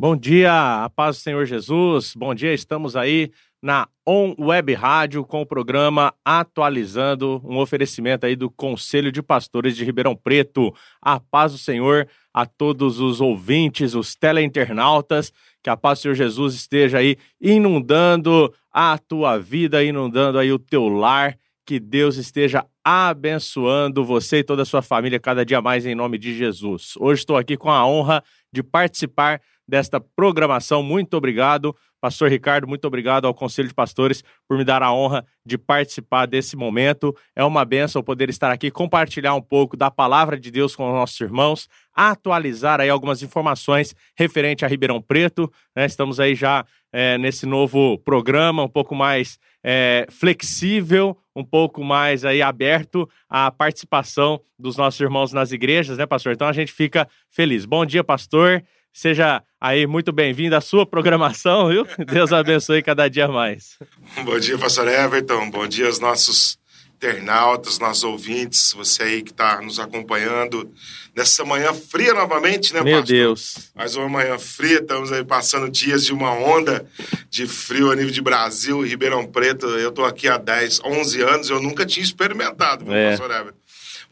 Bom dia, a paz do Senhor Jesus. Bom dia, estamos aí na On Web Rádio com o programa Atualizando, um oferecimento aí do Conselho de Pastores de Ribeirão Preto. A paz do Senhor a todos os ouvintes, os teleinternautas, que a paz do Senhor Jesus esteja aí inundando a tua vida, inundando aí o teu lar, que Deus esteja abençoando você e toda a sua família cada dia mais em nome de Jesus. Hoje estou aqui com a honra de participar desta programação. Muito obrigado, Pastor Ricardo. Muito obrigado ao Conselho de Pastores por me dar a honra de participar desse momento. É uma benção poder estar aqui, compartilhar um pouco da palavra de Deus com os nossos irmãos, atualizar aí algumas informações referente a Ribeirão Preto. Né? Estamos aí já é, nesse novo programa, um pouco mais é, flexível, um pouco mais aí aberto à participação dos nossos irmãos nas igrejas, né, pastor? Então a gente fica feliz. Bom dia, pastor. Seja aí muito bem-vindo à sua programação, viu? Deus abençoe cada dia mais. Bom dia, pastor Everton. Bom dia aos nossos internautas, nossos ouvintes, você aí que está nos acompanhando nessa manhã fria novamente, né, Meu pastor? Deus. Mais uma manhã fria, estamos aí passando dias de uma onda de frio a nível de Brasil, Ribeirão Preto. Eu estou aqui há 10, 11 anos, eu nunca tinha experimentado, é. pastor Everton?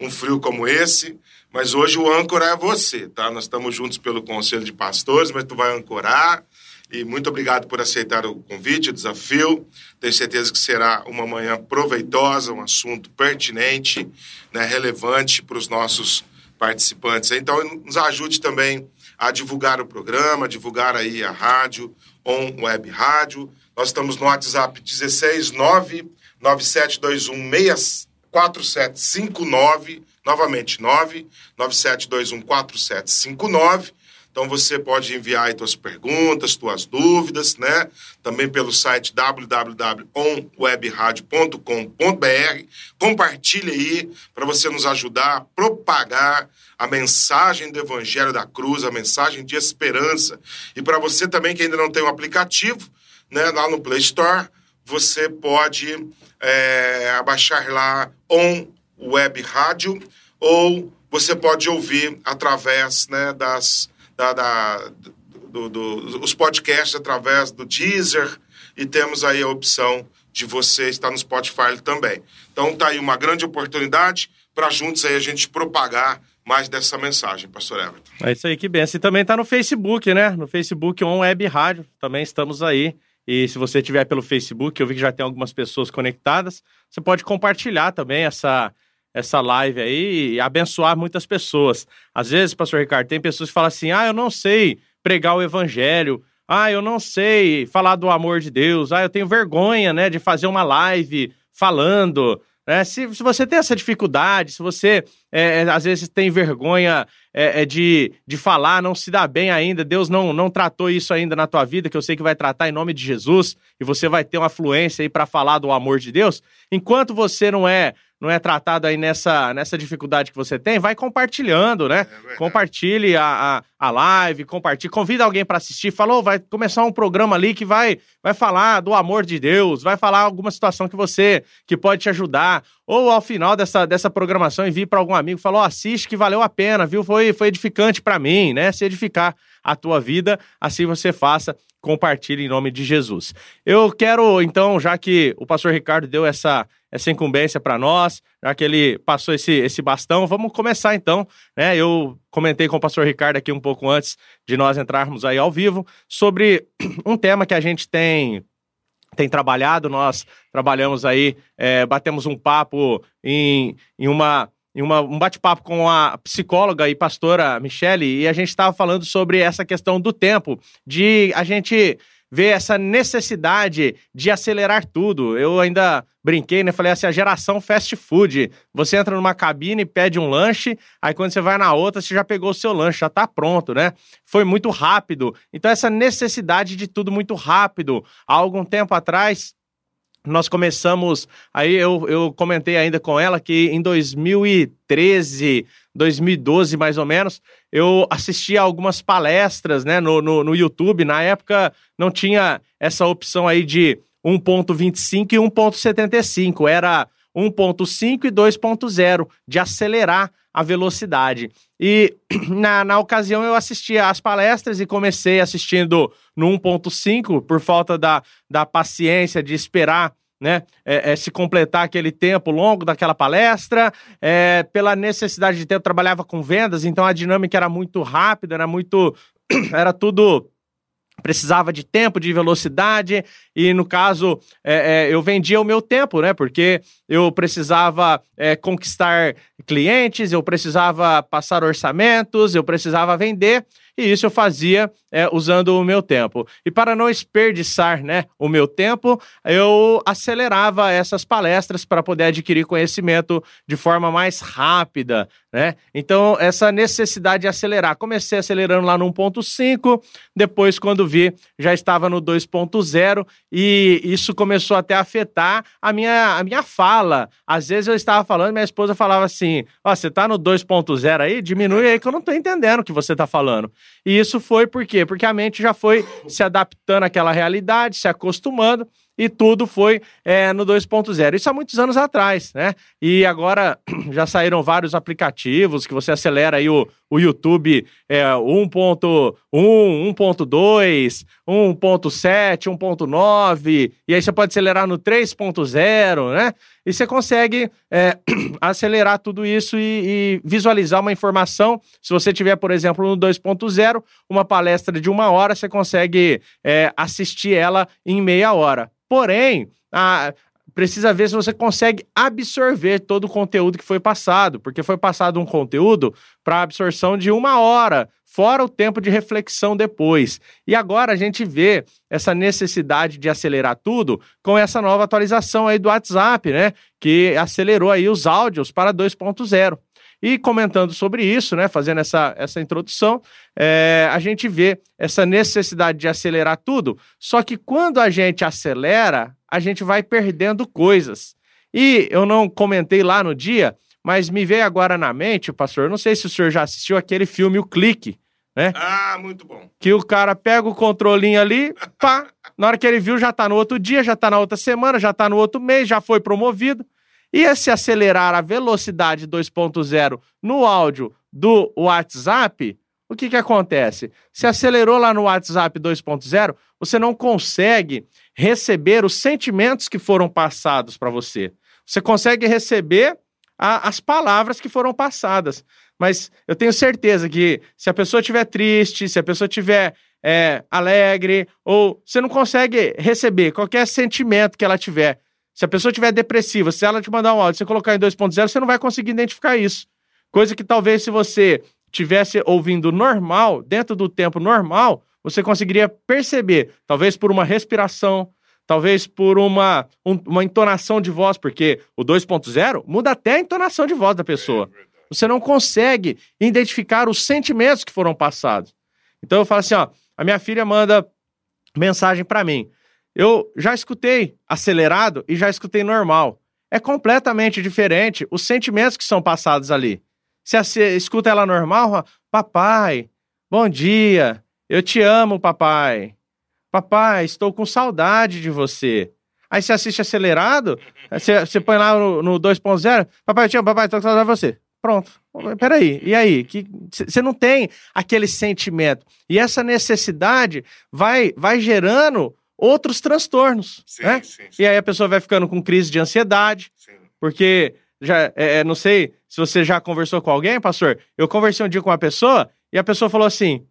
Um frio como esse. Mas hoje o âncora é você, tá? Nós estamos juntos pelo Conselho de Pastores, mas tu vai ancorar. E muito obrigado por aceitar o convite, o desafio. Tenho certeza que será uma manhã proveitosa, um assunto pertinente, né, relevante para os nossos participantes. Então, nos ajude também a divulgar o programa, divulgar aí a rádio, On Web Rádio. Nós estamos no WhatsApp 169 9721 4759 Novamente, 997214759. Então você pode enviar aí tuas perguntas, tuas dúvidas, né? Também pelo site www.onwebradio.com.br. Compartilhe aí para você nos ajudar a propagar a mensagem do Evangelho da Cruz, a mensagem de esperança. E para você também que ainda não tem o um aplicativo, né? Lá no Play Store, você pode é, abaixar lá On Web Rádio ou você pode ouvir através né, das da, da do, do, os podcasts através do Deezer e temos aí a opção de você estar no Spotify também. Então tá aí uma grande oportunidade para juntos aí a gente propagar mais dessa mensagem, pastor Everton. É isso aí, que benção. E também tá no Facebook, né? No Facebook On Web Rádio, também estamos aí. E se você tiver pelo Facebook, eu vi que já tem algumas pessoas conectadas, você pode compartilhar também essa essa live aí e abençoar muitas pessoas. Às vezes, pastor Ricardo, tem pessoas que falam assim: ah, eu não sei pregar o evangelho, ah, eu não sei falar do amor de Deus, ah, eu tenho vergonha, né, de fazer uma live falando. Né? Se, se você tem essa dificuldade, se você é, é, às vezes tem vergonha é, é, de, de falar, não se dá bem ainda, Deus não, não tratou isso ainda na tua vida, que eu sei que vai tratar em nome de Jesus, e você vai ter uma fluência aí para falar do amor de Deus. Enquanto você não é não é tratado aí nessa, nessa dificuldade que você tem, vai compartilhando, né? É Compartilhe a, a, a, live, compartilhe, convida alguém para assistir, falou, vai começar um programa ali que vai, vai falar do amor de Deus, vai falar alguma situação que você, que pode te ajudar, ou ao final dessa, dessa programação envie para algum amigo, falou, oh, assiste que valeu a pena, viu? Foi, foi edificante para mim, né? Se edificar a tua vida, assim você faça compartilhe em nome de Jesus. Eu quero, então, já que o pastor Ricardo deu essa, essa incumbência para nós, já que ele passou esse, esse bastão, vamos começar então. Né? Eu comentei com o pastor Ricardo aqui um pouco antes de nós entrarmos aí ao vivo sobre um tema que a gente tem tem trabalhado, nós trabalhamos aí, é, batemos um papo em, em uma em uma, um bate-papo com a psicóloga e pastora Michele, e a gente estava falando sobre essa questão do tempo, de a gente ver essa necessidade de acelerar tudo. Eu ainda brinquei, né? Falei assim, a geração fast food. Você entra numa cabine, pede um lanche, aí quando você vai na outra, você já pegou o seu lanche, já tá pronto, né? Foi muito rápido. Então, essa necessidade de tudo muito rápido. Há algum tempo atrás, nós começamos. Aí eu, eu comentei ainda com ela que em 2013, 2012 mais ou menos, eu assisti a algumas palestras né, no, no, no YouTube. Na época não tinha essa opção aí de 1.25 e 1.75, era 1.5 e 2.0, de acelerar a velocidade. E na, na ocasião eu assisti às palestras e comecei assistindo no 1.5 por falta da, da paciência de esperar né, é, é, se completar aquele tempo longo daquela palestra, é, pela necessidade de tempo, trabalhava com vendas, então a dinâmica era muito rápida, era muito. era tudo precisava de tempo, de velocidade, e no caso é, é, eu vendia o meu tempo, né? Porque eu precisava é, conquistar clientes, eu precisava passar orçamentos, eu precisava vender, e isso eu fazia é, usando o meu tempo. E para não desperdiçar né, o meu tempo, eu acelerava essas palestras para poder adquirir conhecimento de forma mais rápida. Né? Então, essa necessidade de acelerar. Comecei acelerando lá no 1.5, depois, quando vi, já estava no 2.0, e isso começou até a afetar a minha, a minha fala. Às vezes eu estava falando, minha esposa falava assim: Ó, oh, você está no 2.0 aí? Diminui aí que eu não estou entendendo o que você está falando. E isso foi por quê? Porque a mente já foi se adaptando àquela realidade, se acostumando, e tudo foi é, no 2.0. Isso há muitos anos atrás, né? E agora já saíram vários aplicativos que você acelera aí o, o YouTube é, 1.1, 1.2, 1.7, 1.9, e aí você pode acelerar no 3.0, né? E você consegue é, acelerar tudo isso e, e, visualizar uma informação. Se você tiver, por exemplo, no 2.0, uma palestra de uma hora, você consegue é, assistir ela em meia hora. Porém, a, precisa ver se você consegue absorver todo o conteúdo que foi passado, porque foi passado um conteúdo para absorção de uma hora, fora o tempo de reflexão depois. E agora a gente vê essa necessidade de acelerar tudo com essa nova atualização aí do WhatsApp, né? Que acelerou aí os áudios para 2.0. E comentando sobre isso, né, fazendo essa, essa introdução, é, a gente vê essa necessidade de acelerar tudo, só que quando a gente acelera, a gente vai perdendo coisas. E eu não comentei lá no dia, mas me veio agora na mente, pastor, não sei se o senhor já assistiu aquele filme O Clique, né? Ah, muito bom. Que o cara pega o controlinho ali, pá, na hora que ele viu já tá no outro dia, já tá na outra semana, já tá no outro mês, já foi promovido. E se acelerar a velocidade 2.0 no áudio do WhatsApp, o que, que acontece? Se acelerou lá no WhatsApp 2.0, você não consegue receber os sentimentos que foram passados para você. Você consegue receber a, as palavras que foram passadas. Mas eu tenho certeza que se a pessoa estiver triste, se a pessoa estiver é, alegre, ou você não consegue receber qualquer sentimento que ela tiver. Se a pessoa estiver depressiva, se ela te mandar um áudio, você colocar em 2.0, você não vai conseguir identificar isso. Coisa que talvez se você tivesse ouvindo normal, dentro do tempo normal, você conseguiria perceber, talvez por uma respiração, talvez por uma, um, uma entonação de voz, porque o 2.0 muda até a entonação de voz da pessoa. É você não consegue identificar os sentimentos que foram passados. Então eu falo assim, ó, a minha filha manda mensagem para mim. Eu já escutei acelerado e já escutei normal. É completamente diferente os sentimentos que são passados ali. Se escuta ela normal, papai, bom dia, eu te amo, papai. Papai, estou com saudade de você. Aí você assiste acelerado, você, você põe lá no, no 2.0, papai, eu te amo, papai, estou com saudade de você. Pronto. Peraí, e aí? Você não tem aquele sentimento. E essa necessidade vai, vai gerando outros transtornos. Sim, né? sim, sim. E aí a pessoa vai ficando com crise de ansiedade, porque já é, é, não sei se você já conversou com alguém, pastor. Eu conversei um dia com uma pessoa e a pessoa falou assim: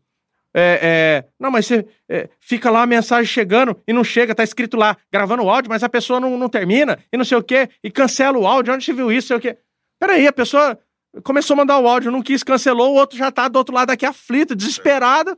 é, é, não, mas você é, fica lá a mensagem chegando e não chega, tá escrito lá, gravando o áudio, mas a pessoa não, não termina e não sei o quê, e cancela o áudio. Onde você viu isso? Sei o quê. Peraí, a pessoa começou a mandar o áudio, não quis, cancelou, o outro já tá do outro lado aqui aflito, desesperado.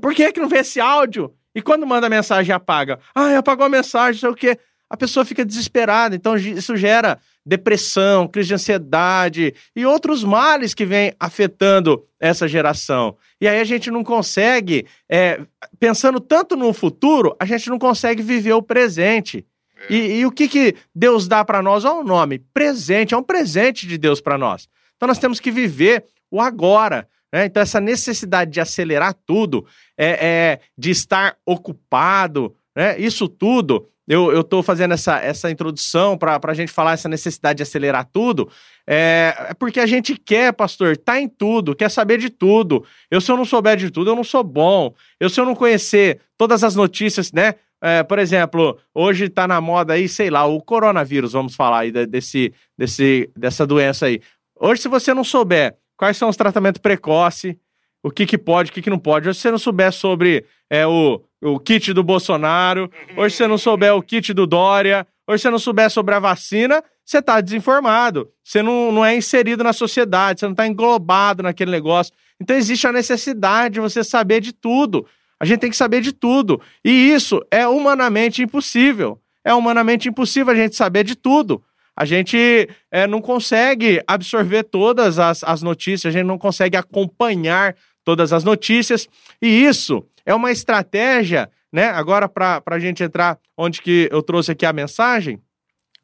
Por que, que não vê esse áudio? E quando manda mensagem e apaga? Ah, apagou a mensagem, sei o quê. A pessoa fica desesperada. Então, isso gera depressão, crise de ansiedade e outros males que vêm afetando essa geração. E aí a gente não consegue, é, pensando tanto no futuro, a gente não consegue viver o presente. É. E, e, o que, que Deus dá para nós? Olha o nome: presente. É um presente de Deus para nós. Então nós temos que viver o agora. Né? Então, essa necessidade de acelerar tudo, é, é de estar ocupado, né? isso tudo eu, tô fazendo essa, essa introdução para a gente falar essa necessidade de acelerar tudo, é, é, porque a gente quer, pastor, tá em tudo, quer saber de tudo. Eu, se eu não souber de tudo, eu não sou bom. Eu, se eu não conhecer todas as notícias, né? É, por exemplo, hoje tá na moda aí, sei lá, o coronavírus, vamos falar aí desse, desse, dessa doença aí. Hoje, se você não souber quais são os tratamentos precoces, o que, que pode, o que, que não pode, hoje, se você não souber sobre é, o, o kit do Bolsonaro, hoje, se você não souber o kit do Dória, hoje, se você não souber sobre a vacina, você está desinformado. Você não, não é inserido na sociedade, você não está englobado naquele negócio. Então, existe a necessidade de você saber de tudo. A gente tem que saber de tudo. E isso é humanamente impossível. É humanamente impossível a gente saber de tudo. A gente é, não consegue absorver todas as, as notícias, a gente não consegue acompanhar todas as notícias. E isso é uma estratégia, né? Agora, para a gente entrar onde que eu trouxe aqui a mensagem,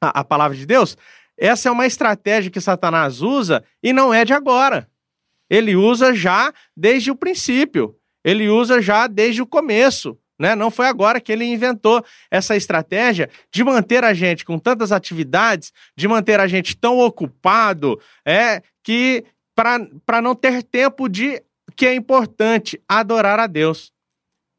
a, a palavra de Deus, essa é uma estratégia que Satanás usa e não é de agora. Ele usa já desde o princípio. Ele usa já desde o começo. Né? Não foi agora que ele inventou essa estratégia de manter a gente com tantas atividades, de manter a gente tão ocupado, é que para não ter tempo de que é importante adorar a Deus,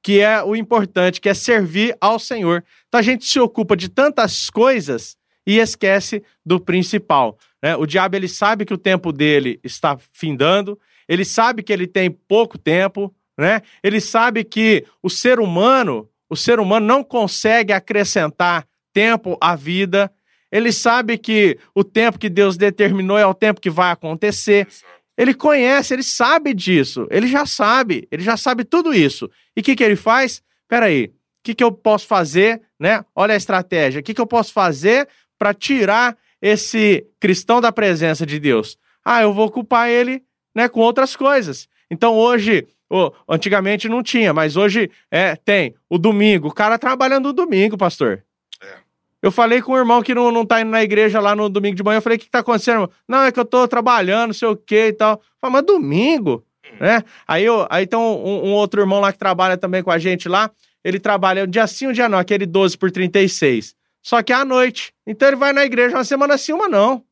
que é o importante, que é servir ao Senhor. Então a gente se ocupa de tantas coisas e esquece do principal. Né? O diabo ele sabe que o tempo dele está findando, ele sabe que ele tem pouco tempo, né? Ele sabe que o ser humano, o ser humano não consegue acrescentar tempo à vida. Ele sabe que o tempo que Deus determinou é o tempo que vai acontecer. Ele conhece, ele sabe disso. Ele já sabe, ele já sabe tudo isso. E o que, que ele faz? Peraí, o que, que eu posso fazer, né? Olha a estratégia. O que, que eu posso fazer para tirar esse cristão da presença de Deus? Ah, eu vou ocupar ele né, com outras coisas. Então hoje Oh, antigamente não tinha, mas hoje é, tem. O domingo, o cara trabalhando no domingo, pastor. É. Eu falei com o irmão que não, não tá indo na igreja lá no domingo de manhã. Eu falei, o que, que tá acontecendo? Não, é que eu tô trabalhando, não sei o que e tal. Falei, mas domingo? Hum. Né? Aí, eu, aí tem um, um, outro irmão lá que trabalha também com a gente lá. Ele trabalha um dia sim, um dia não, aquele 12 por 36. Só que é à noite. Então ele vai na igreja uma semana sim, uma não.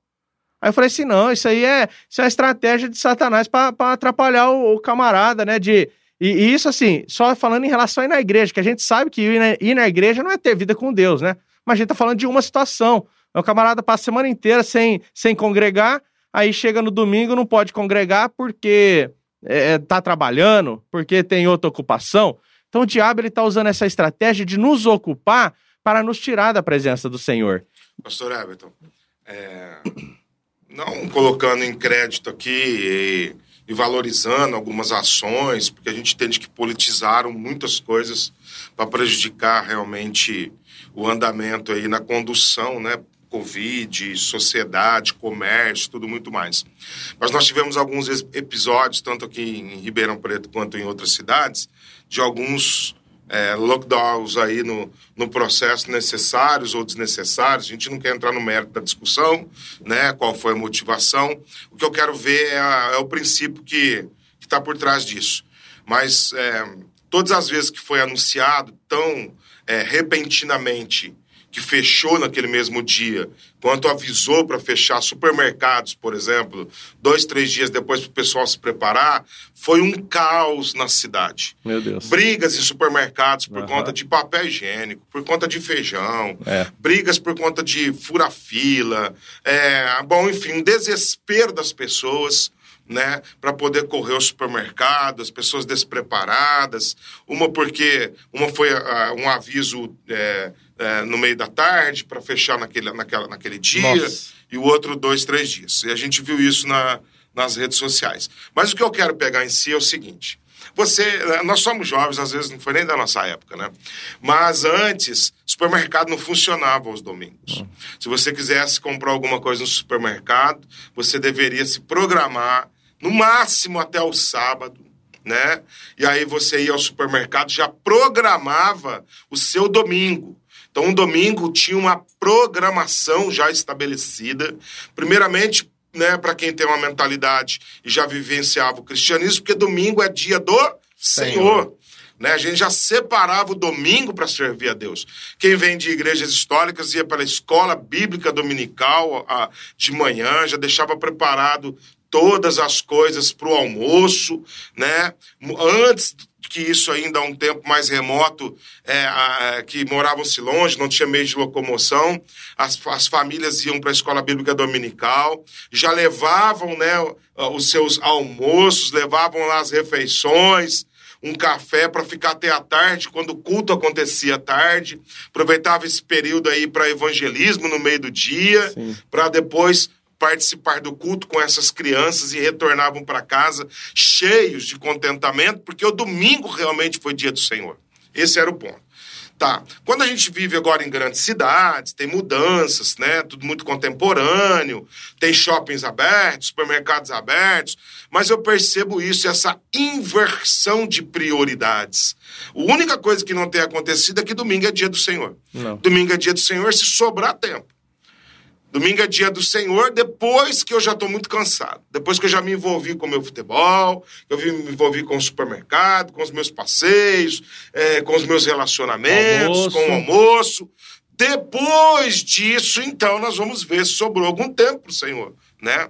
Aí eu falei assim: não, isso aí é, isso é estratégia de Satanás para atrapalhar o, o, camarada, né? De, e, e, isso, assim, só falando em relação a ir na igreja, que a gente sabe que ir na, ir na igreja não é ter vida com Deus, né? Mas a gente tá falando de uma situação. O camarada passa a semana inteira sem, sem congregar, aí chega no domingo não pode congregar porque é, é tá trabalhando, porque tem outra ocupação. Então o diabo ele tá usando essa estratégia de nos ocupar para nos tirar da presença do Senhor. Pastor Everton, é, não colocando em crédito aqui e, e, valorizando algumas ações, porque a gente entende que politizaram muitas coisas para prejudicar realmente o andamento aí na condução, né? Covid, sociedade, comércio, tudo muito mais. Mas nós tivemos alguns episódios, tanto aqui em Ribeirão Preto quanto em outras cidades, de alguns é, lockdowns aí no, no processo necessários ou desnecessários. A gente não quer entrar no mérito da discussão, né? Qual foi a motivação. O que eu quero ver é, a, é o princípio que está por trás disso. Mas é, todas as vezes que foi anunciado tão é, repentinamente que fechou naquele mesmo dia, quanto avisou para fechar supermercados, por exemplo, dois, três dias depois para o pessoal se preparar, foi um caos na cidade. Meu Deus. Brigas em supermercados por uhum. conta de papel higiênico, por conta de feijão, é. brigas por conta de fura-fila, é, bom, enfim, um desespero das pessoas. Né, para poder correr ao supermercado, as pessoas despreparadas. Uma porque uma foi uh, um aviso é, é, no meio da tarde para fechar naquele, naquela, naquele dia, Nossa. e o outro dois, três dias. E a gente viu isso na, nas redes sociais. Mas o que eu quero pegar em si é o seguinte. Você, é, nós somos jovens, às vezes não foi nem da nossa época, né? Mas antes, supermercado não funcionava aos domingos. Hum. Se você quisesse comprar alguma coisa no supermercado, você deveria se programar no máximo até o sábado, né? E aí você ia ao supermercado, já programava o seu domingo. Então, um domingo tinha uma programação já estabelecida. Primeiramente, né, para quem tem uma mentalidade e já vivenciava o cristianismo, porque domingo é dia do Senhor. Senhor. Né? A gente já separava o domingo para servir a Deus. Quem vem de igrejas históricas ia para a escola bíblica dominical a, de manhã, já deixava preparado todas as coisas para o almoço, né? Antes que isso ainda há um tempo mais remoto, é, a, que moravam-se longe, não tinha meio de locomoção, as, as famílias iam para a escola bíblica dominical, já levavam né, os seus almoços, levavam lá as refeições, um café para ficar até a tarde, quando o culto acontecia à tarde, aproveitava esse período aí para evangelismo no meio do dia, para depois participar do culto com essas crianças e retornavam para casa cheios de contentamento, porque o domingo realmente foi dia do Senhor. Esse era o ponto. Tá. Quando a gente vive agora em grandes cidades, tem mudanças, né? Tudo muito contemporâneo, tem shoppings abertos, supermercados abertos, mas eu percebo isso, essa inversão de prioridades. A única coisa que não tem acontecido é que domingo é dia do Senhor. Não. Domingo é dia do Senhor se sobrar tempo. Domingo é dia do Senhor, depois que eu já estou muito cansado. Depois que eu já me envolvi com o meu futebol, eu me envolvi com o supermercado, com os meus passeios, é, com os meus relacionamentos, almoço. com o almoço. Depois disso, então, nós vamos ver se sobrou algum tempo para o Senhor, né?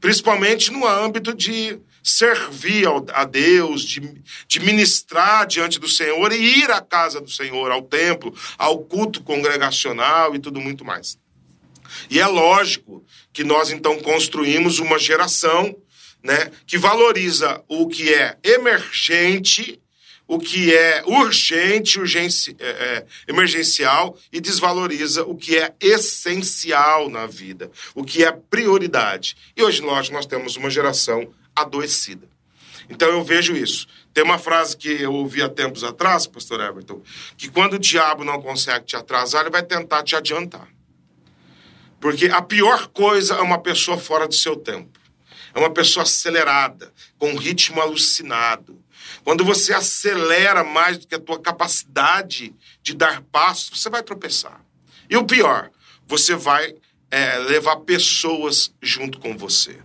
Principalmente no âmbito de servir a Deus, de, de ministrar diante do Senhor e ir à casa do Senhor, ao templo, ao culto congregacional e tudo muito mais. E é lógico que nós então construímos uma geração né, que valoriza o que é emergente, o que é urgente, urgência, é, é, emergencial e desvaloriza o que é essencial na vida, o que é prioridade. E hoje, lógico, nós temos uma geração adoecida. Então eu vejo isso. Tem uma frase que eu ouvi há tempos atrás, pastor Everton, que quando o diabo não consegue te atrasar, ele vai tentar te adiantar. Porque a pior coisa é uma pessoa fora do seu tempo. É uma pessoa acelerada, com um ritmo alucinado. Quando você acelera mais do que a tua capacidade de dar passos, você vai tropeçar. E o pior, você vai é, levar pessoas junto com você.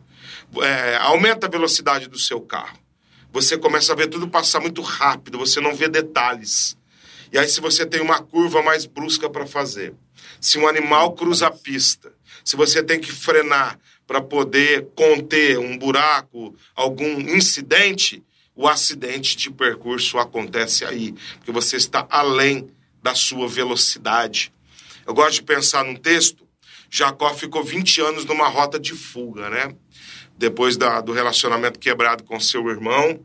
É, aumenta a velocidade do seu carro. Você começa a ver tudo passar muito rápido, você não vê detalhes. E aí, se você tem uma curva mais brusca para fazer, se um animal cruza a pista, se você tem que frenar para poder conter um buraco, algum incidente, o acidente de percurso acontece aí, porque você está além da sua velocidade. Eu gosto de pensar num texto, Jacó ficou 20 anos numa rota de fuga, né? Depois da, do relacionamento quebrado com seu irmão,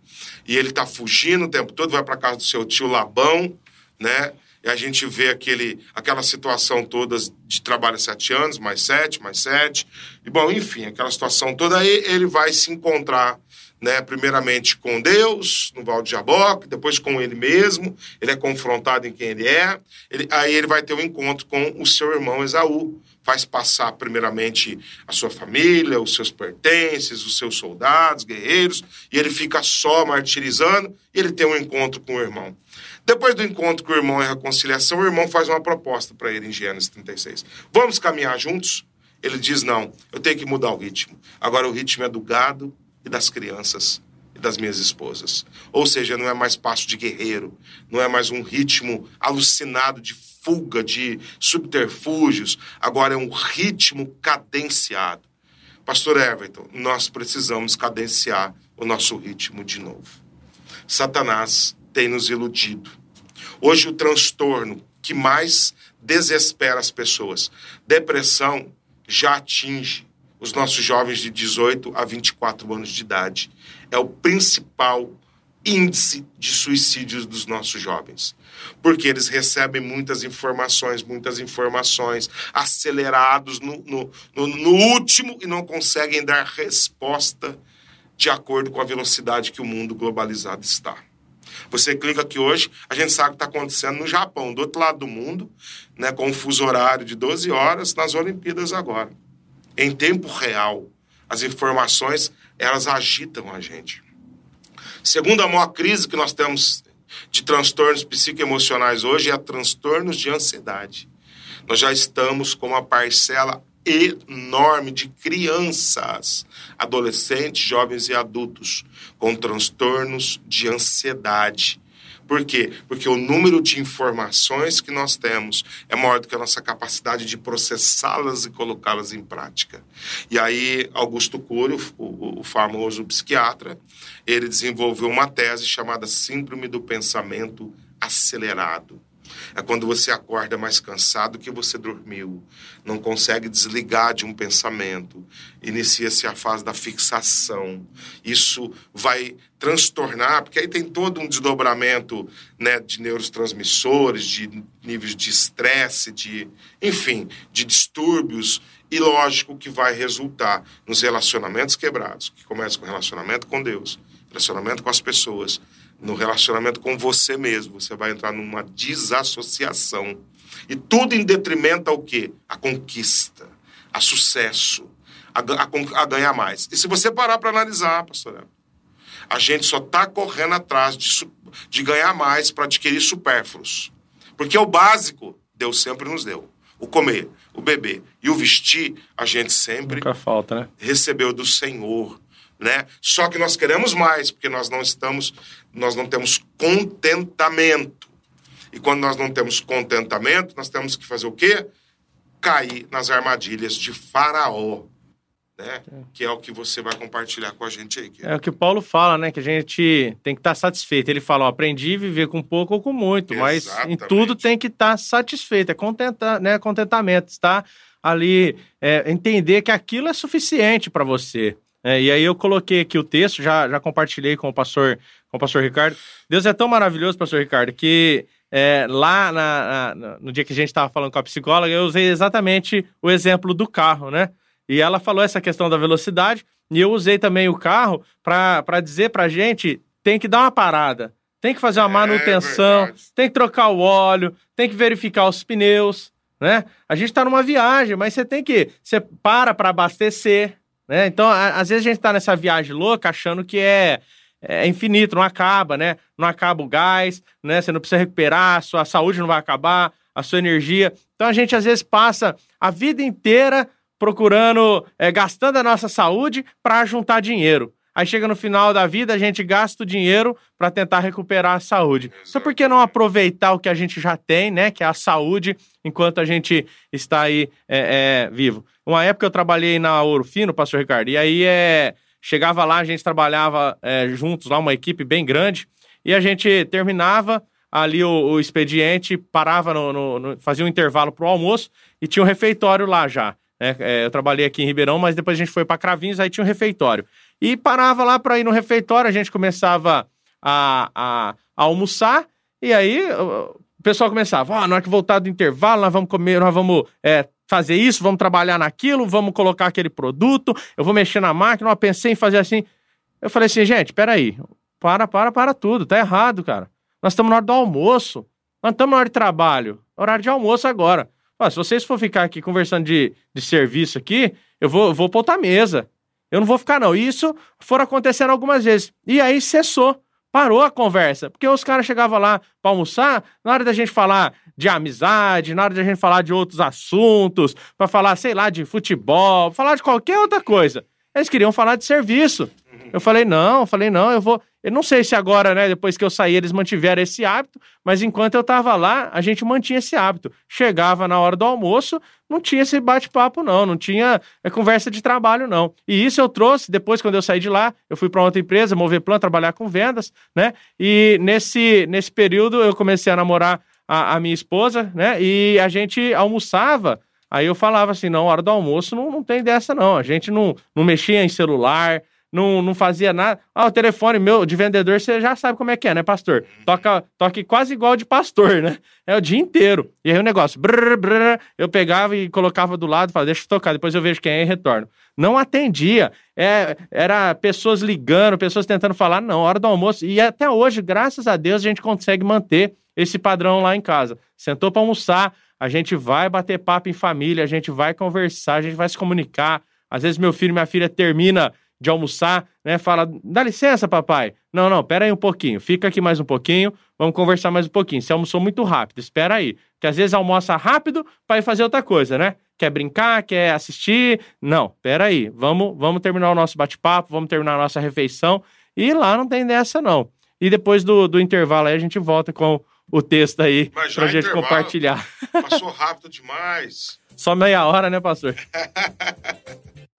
e ele está fugindo o tempo todo, vai para casa do seu tio Labão, né? E a gente vê aquele, aquela situação toda de trabalho sete anos, mais sete, mais sete, e bom, enfim, aquela situação toda aí, ele vai se encontrar, né, primeiramente com Deus, no Val de Jaboque, depois com ele mesmo, ele é confrontado em quem ele é, ele, aí ele vai ter um encontro com o seu irmão Esaú, faz passar primeiramente a sua família, os seus pertences, os seus soldados, guerreiros, e ele fica só martirizando, e ele tem um encontro com o irmão. Depois do encontro com o irmão e reconciliação, o irmão faz uma proposta para ele em Gênesis 36. Vamos caminhar juntos? Ele diz: Não, eu tenho que mudar o ritmo. Agora o ritmo é do gado e das crianças e das minhas esposas. Ou seja, não é mais passo de guerreiro, não é mais um ritmo alucinado de fuga, de subterfúgios. Agora é um ritmo cadenciado. Pastor Everton, nós precisamos cadenciar o nosso ritmo de novo. Satanás tem nos iludido. Hoje, o transtorno que mais desespera as pessoas, depressão, já atinge os nossos jovens de 18 a 24 anos de idade. É o principal índice de suicídios dos nossos jovens. Porque eles recebem muitas informações, muitas informações, acelerados no, no, no, no último e não conseguem dar resposta de acordo com a velocidade que o mundo globalizado está. Você clica aqui hoje, a gente sabe o que está acontecendo no Japão, do outro lado do mundo, né, com um fuso horário de 12 horas, nas Olimpíadas agora. Em tempo real. As informações, elas agitam a gente. Segundo a maior crise que nós temos de transtornos psicoemocionais hoje é transtornos de ansiedade. Nós já estamos com uma parcela enorme de crianças, adolescentes, jovens e adultos com transtornos de ansiedade, Por quê? Porque o número de informações que nós temos é maior do que a nossa capacidade de processá-las e colocá-las em prática. E aí, Augusto Cury, o, o famoso psiquiatra, ele desenvolveu uma tese chamada Síndrome do Pensamento Acelerado é quando você acorda mais cansado que você dormiu, não consegue desligar de um pensamento, inicia-se a fase da fixação. Isso vai transtornar, porque aí tem todo um desdobramento né, de neurotransmissores, de níveis de estresse, de, enfim, de distúrbios, e lógico que vai resultar nos relacionamentos quebrados, que começa com relacionamento com Deus, relacionamento com as pessoas, no relacionamento com você mesmo. Você vai entrar numa desassociação. E tudo em detrimento ao quê? A conquista, a sucesso, a, a, a ganhar mais. E se você parar para analisar, pastor, a gente só está correndo atrás de, de ganhar mais para adquirir supérfluos. Porque o básico, Deus sempre nos deu. O comer, o beber e o vestir, a gente sempre Nunca falta, né? recebeu do Senhor né? Só que nós queremos mais, porque nós não estamos, nós não temos contentamento. E quando nós não temos contentamento, nós temos que fazer o quê? Cair nas armadilhas de Faraó. Né? É. Que é o que você vai compartilhar com a gente aí. É o que Paulo fala, né? Que a gente tem que estar tá satisfeito. Ele fala: ó, aprendi a viver com pouco ou com muito, Exatamente. mas em tudo tem que estar tá satisfeito. É contentar, né? contentamento, está ali, é, entender que aquilo é suficiente para você. É, e aí eu coloquei aqui o texto, já, já compartilhei com o pastor, com o pastor Ricardo. Deus é tão maravilhoso, pastor Ricardo, que é, lá na, na, no dia que a gente estava falando com a psicóloga, eu usei exatamente o exemplo do carro, né? E ela falou essa questão da velocidade, e eu usei também o carro para dizer para a gente: tem que dar uma parada, tem que fazer uma é manutenção, é tem que trocar o óleo, tem que verificar os pneus, né? A gente está numa viagem, mas você tem que. Você para para abastecer, né? Então, às vezes a gente está nessa viagem louca achando que é, é infinito, não acaba, né? Não acaba o gás, né? Você não precisa recuperar, a sua saúde não vai acabar, a sua energia. Então a gente às vezes passa a vida inteira procurando, é, gastando a nossa saúde para juntar dinheiro. Aí chega no final da vida, a gente gasta o dinheiro para tentar recuperar a saúde. Então por que não aproveitar o que a gente já tem, né? Que é a saúde, enquanto a gente está aí é, é, vivo. Uma época eu trabalhei na Ouro Fino, pastor Ricardo, e aí é, chegava lá, a gente trabalhava é, juntos lá, uma equipe bem grande, e a gente terminava ali o, o expediente, parava, no, no, no, fazia um intervalo para o almoço e tinha um refeitório lá já. Né? É, eu trabalhei aqui em Ribeirão, mas depois a gente foi para Cravinhos, aí tinha um refeitório. E parava lá para ir no refeitório, a gente começava a, a, a almoçar, e aí o pessoal começava, ó, oh, na hora que voltar do intervalo, nós vamos comer, nós vamos é, fazer isso, vamos trabalhar naquilo, vamos colocar aquele produto, eu vou mexer na máquina, eu pensei em fazer assim. Eu falei assim, gente, peraí, para, para, para tudo, tá errado, cara. Nós estamos na hora do almoço, nós estamos na hora de trabalho, horário de almoço agora. Ó, se vocês for ficar aqui conversando de, de serviço aqui, eu vou, eu vou outra mesa. Eu não vou ficar, não. Isso for acontecendo algumas vezes. E aí cessou. Parou a conversa. Porque os caras chegavam lá para almoçar, na hora da gente falar de amizade, na hora da gente falar de outros assuntos, para falar, sei lá, de futebol, falar de qualquer outra coisa. Eles queriam falar de serviço. Eu falei, não, eu falei, não, eu vou. Eu não sei se agora, né, depois que eu saí, eles mantiveram esse hábito, mas enquanto eu tava lá, a gente mantinha esse hábito. Chegava na hora do almoço, não tinha esse bate-papo, não, não tinha é, conversa de trabalho, não. E isso eu trouxe, depois, quando eu saí de lá, eu fui para outra empresa, Mover Plan, trabalhar com vendas, né? E nesse, nesse período eu comecei a namorar a, a minha esposa, né? E a gente almoçava. Aí eu falava assim: não, hora do almoço não, não tem dessa, não. A gente não, não mexia em celular, não, não fazia nada. Ah, o telefone meu de vendedor, você já sabe como é que é, né, pastor? Toca, toca quase igual de pastor, né? É o dia inteiro. E aí o negócio, brrr, brrr, eu pegava e colocava do lado, falava, deixa eu tocar, depois eu vejo quem é e retorno. Não atendia. É, era pessoas ligando, pessoas tentando falar, não, hora do almoço. E até hoje, graças a Deus, a gente consegue manter esse padrão lá em casa. Sentou para almoçar, a gente vai bater papo em família, a gente vai conversar, a gente vai se comunicar. Às vezes meu filho e minha filha termina de almoçar, né? Fala, dá licença, papai. Não, não, pera aí um pouquinho. Fica aqui mais um pouquinho, vamos conversar mais um pouquinho. Você almoçou muito rápido, espera aí. Porque às vezes almoça rápido para ir fazer outra coisa, né? Quer brincar, quer assistir? Não, pera aí. Vamos, vamos terminar o nosso bate-papo, vamos terminar a nossa refeição. E lá não tem dessa, não. E depois do, do intervalo aí a gente volta com o texto aí para a gente compartilhar. Passou rápido demais. Só meia hora, né, pastor?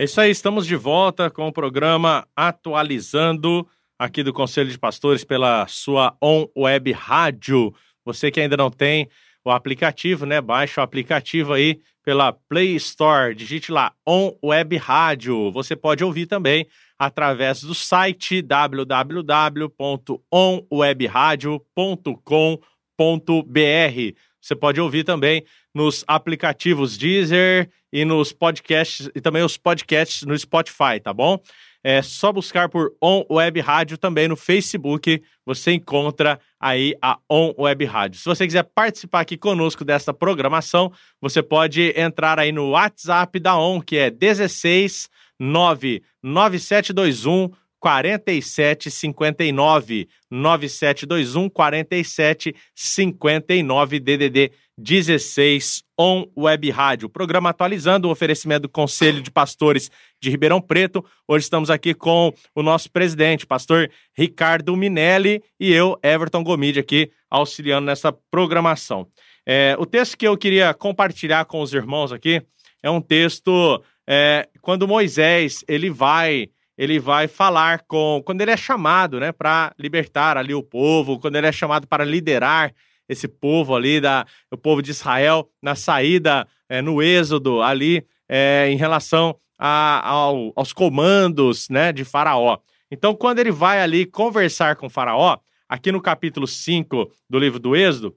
É isso aí, estamos de volta com o programa Atualizando aqui do Conselho de Pastores pela sua On Web Rádio. Você que ainda não tem o aplicativo, né? Baixa o aplicativo aí pela Play Store, digite lá On Web Rádio. Você pode ouvir também através do site www.onwebradio.com.br. Você pode ouvir também nos aplicativos Deezer e nos podcasts e também os podcasts no Spotify, tá bom? É só buscar por On Web Rádio também no Facebook, você encontra aí a On Web Rádio. Se você quiser participar aqui conosco dessa programação, você pode entrar aí no WhatsApp da On, que é 16 99721 4759 9721 4759 DDD 16 On Web Rádio. Programa atualizando o oferecimento do Conselho de Pastores de Ribeirão Preto. Hoje estamos aqui com o nosso presidente, pastor Ricardo Minelli, e eu, Everton Gomide, aqui auxiliando nessa programação. É, o texto que eu queria compartilhar com os irmãos aqui é um texto é, quando Moisés ele vai ele vai falar com quando ele é chamado, né, para libertar ali o povo, quando ele é chamado para liderar esse povo ali, da, o povo de Israel, na saída, é, no êxodo ali, é, em relação a, ao, aos comandos né, de Faraó. Então, quando ele vai ali conversar com Faraó, aqui no capítulo 5 do livro do Êxodo,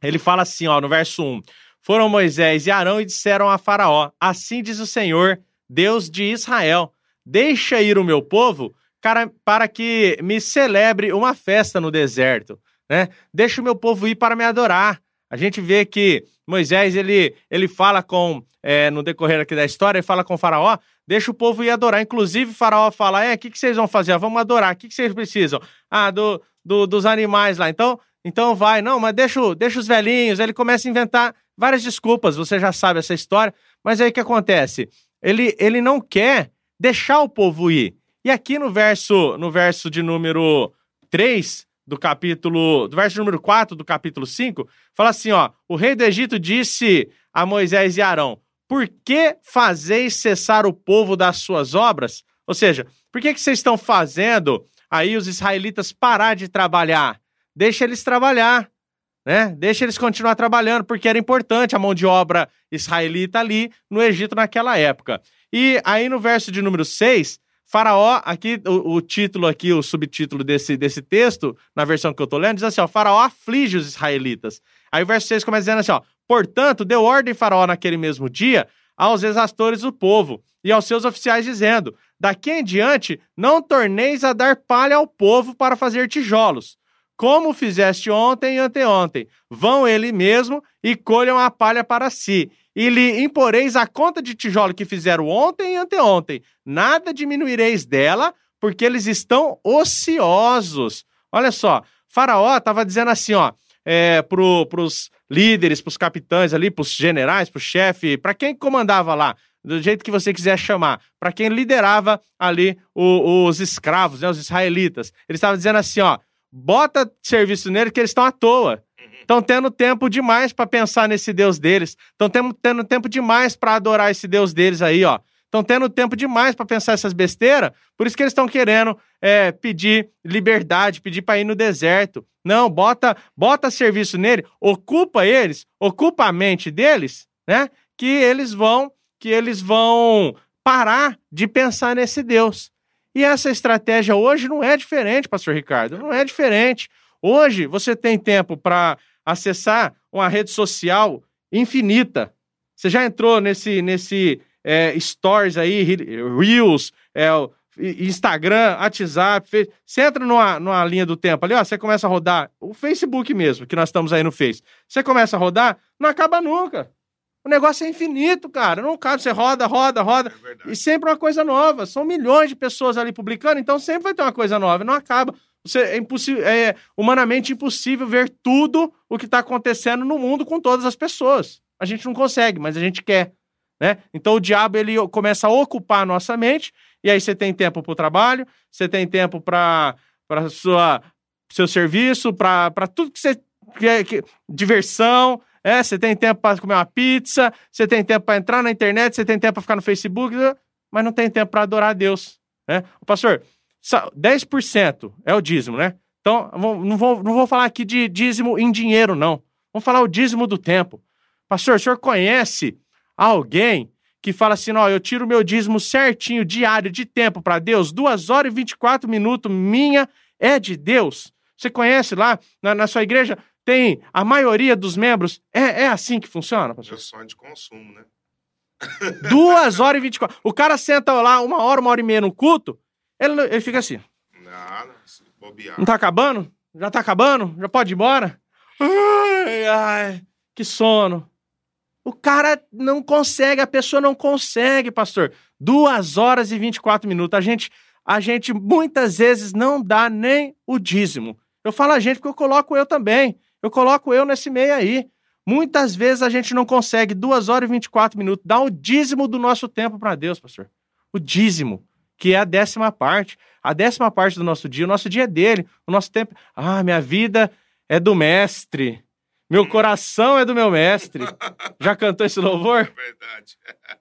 ele fala assim, ó, no verso 1: Foram Moisés e Arão e disseram a Faraó: Assim diz o Senhor, Deus de Israel: Deixa ir o meu povo para, para que me celebre uma festa no deserto né? Deixa o meu povo ir para me adorar. A gente vê que Moisés, ele, ele fala com, é, no decorrer aqui da história, ele fala com o faraó, deixa o povo ir adorar. Inclusive, o faraó fala, é, o que, que vocês vão fazer? Ah, vamos adorar. O que, que vocês precisam? Ah, do, do, dos animais lá. Então, então vai. Não, mas deixa, deixa os velhinhos. Ele começa a inventar várias desculpas. Você já sabe essa história. Mas aí o que acontece? Ele, ele não quer deixar o povo ir. E aqui no verso, no verso de número 3, do capítulo, do verso número 4 do capítulo 5, fala assim, ó: "O rei do Egito disse a Moisés e Arão: Por que fazeis cessar o povo das suas obras? Ou seja, por que que vocês estão fazendo aí os israelitas parar de trabalhar? Deixa eles trabalhar, né? Deixa eles continuar trabalhando, porque era importante a mão de obra israelita ali no Egito naquela época. E aí no verso de número 6, Faraó, aqui, o, o, título aqui, o subtítulo desse, desse texto, na versão que eu tô lendo, diz assim, ó, Faraó aflige os israelitas. Aí o verso 6 começa dizendo assim, ó, portanto, deu ordem Faraó naquele mesmo dia aos exastores do povo e aos seus oficiais dizendo, daqui em diante não torneis a dar palha ao povo para fazer tijolos, como fizeste ontem e anteontem. Vão ele mesmo e colham a palha para si, e lhe imporeis a conta de tijolo que fizeram ontem e anteontem. Nada diminuireis dela, porque eles estão ociosos. Olha só, Faraó estava dizendo assim, ó, é, para os líderes, para os capitães ali, para os generais, para o chefe, para quem comandava lá, do jeito que você quiser chamar, para quem liderava ali o, os escravos, né, os israelitas. Ele estava dizendo assim, ó, bota serviço nele que eles estão à toa. Estão tendo tempo demais para pensar nesse Deus deles. Estão tendo, tempo demais para adorar esse Deus deles aí, ó. Estão tendo tempo demais para pensar essas besteiras. Por isso que eles estão querendo é, pedir liberdade, pedir para ir no deserto. Não, bota, bota serviço nele, ocupa eles, ocupa a mente deles, né? Que eles vão, que eles vão parar de pensar nesse Deus. E essa estratégia hoje não é diferente, pastor Ricardo, não é diferente. Hoje você tem tempo para acessar uma rede social infinita. Você já entrou nesse, nesse é, Stories aí, Reels, é, Instagram, WhatsApp, você entra numa, numa linha do tempo ali, ó, você começa a rodar, o Facebook mesmo, que nós estamos aí no Face, você começa a rodar, não acaba nunca. O negócio é infinito, cara. Não cabe, você roda, roda, roda. É e sempre uma coisa nova. São milhões de pessoas ali publicando, então sempre vai ter uma coisa nova. Não acaba. Você, é, é humanamente impossível ver tudo o que está acontecendo no mundo com todas as pessoas. A gente não consegue, mas a gente quer. né? Então o diabo ele começa a ocupar a nossa mente e aí você tem tempo para o trabalho, você tem tempo para para sua seu serviço, para tudo que você quer, que, diversão, é, você tem tempo para comer uma pizza, você tem tempo para entrar na internet, você tem tempo para ficar no Facebook, mas não tem tempo para adorar a Deus, né? O pastor, 10% é o dízimo, né? Então, não vou, não vou falar aqui de dízimo em dinheiro, não. Vamos falar o dízimo do tempo. Pastor, o senhor conhece alguém que fala assim: ó, eu tiro meu dízimo certinho, diário, de tempo para Deus, 2 horas e 24 minutos, minha é de Deus. Você conhece lá na, na sua igreja? Tem a maioria dos membros. É, é assim que funciona, pastor? Meu sonho de consumo, né? 2 horas e 24. O cara senta lá uma hora, uma hora e meia no culto, ele, ele fica assim. Não, bobear. Não tá acabando? Já tá acabando? Já pode ir embora? Ai, ai, que sono. O cara não consegue, a pessoa não consegue, pastor. Duas horas e 24 minutos. A gente, a gente muitas vezes não dá nem o dízimo. Eu falo a gente porque eu coloco eu também. Eu coloco eu nesse meio aí. Muitas vezes a gente não consegue duas horas e 24 minutos dar o dízimo do nosso tempo para Deus, pastor. O dízimo, que é a décima parte. A décima parte do nosso dia, o nosso dia é dele. O nosso tempo. Ah, minha vida é do mestre. Meu coração é do meu mestre. Já cantou esse louvor? Verdade.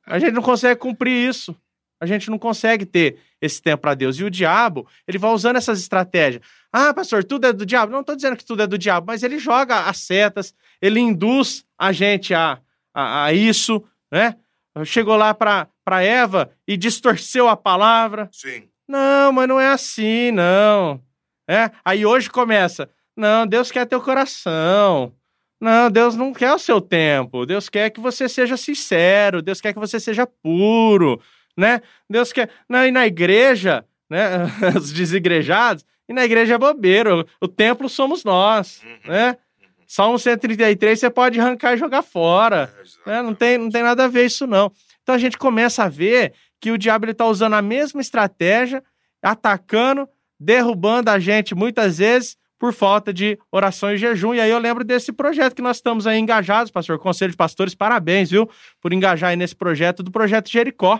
A gente não consegue cumprir isso. A gente não consegue ter esse tempo para Deus. E o diabo, ele vai usando essas estratégias. Ah, pastor, tudo é do diabo. Não estou dizendo que tudo é do diabo, mas ele joga as setas, ele induz a gente a, a, a isso, né? Chegou lá para Eva e distorceu a palavra. Sim. Não, mas não é assim, não. É? Aí hoje começa. Não, Deus quer teu coração. Não, Deus não quer o seu tempo. Deus quer que você seja sincero. Deus quer que você seja puro, né? Deus quer. Não, e na igreja, né? Os desigrejados, e na igreja é bobeiro. O templo somos nós, uhum. Né? Salmo 133 você pode arrancar e jogar fora. É, né? não, tem, não tem nada a ver isso, não. Então a gente começa a ver que o diabo está usando a mesma estratégia, atacando, derrubando a gente muitas vezes por falta de oração e jejum. E aí eu lembro desse projeto que nós estamos aí engajados, pastor. Conselho de Pastores, parabéns, viu? Por engajar aí nesse projeto do projeto Jericó,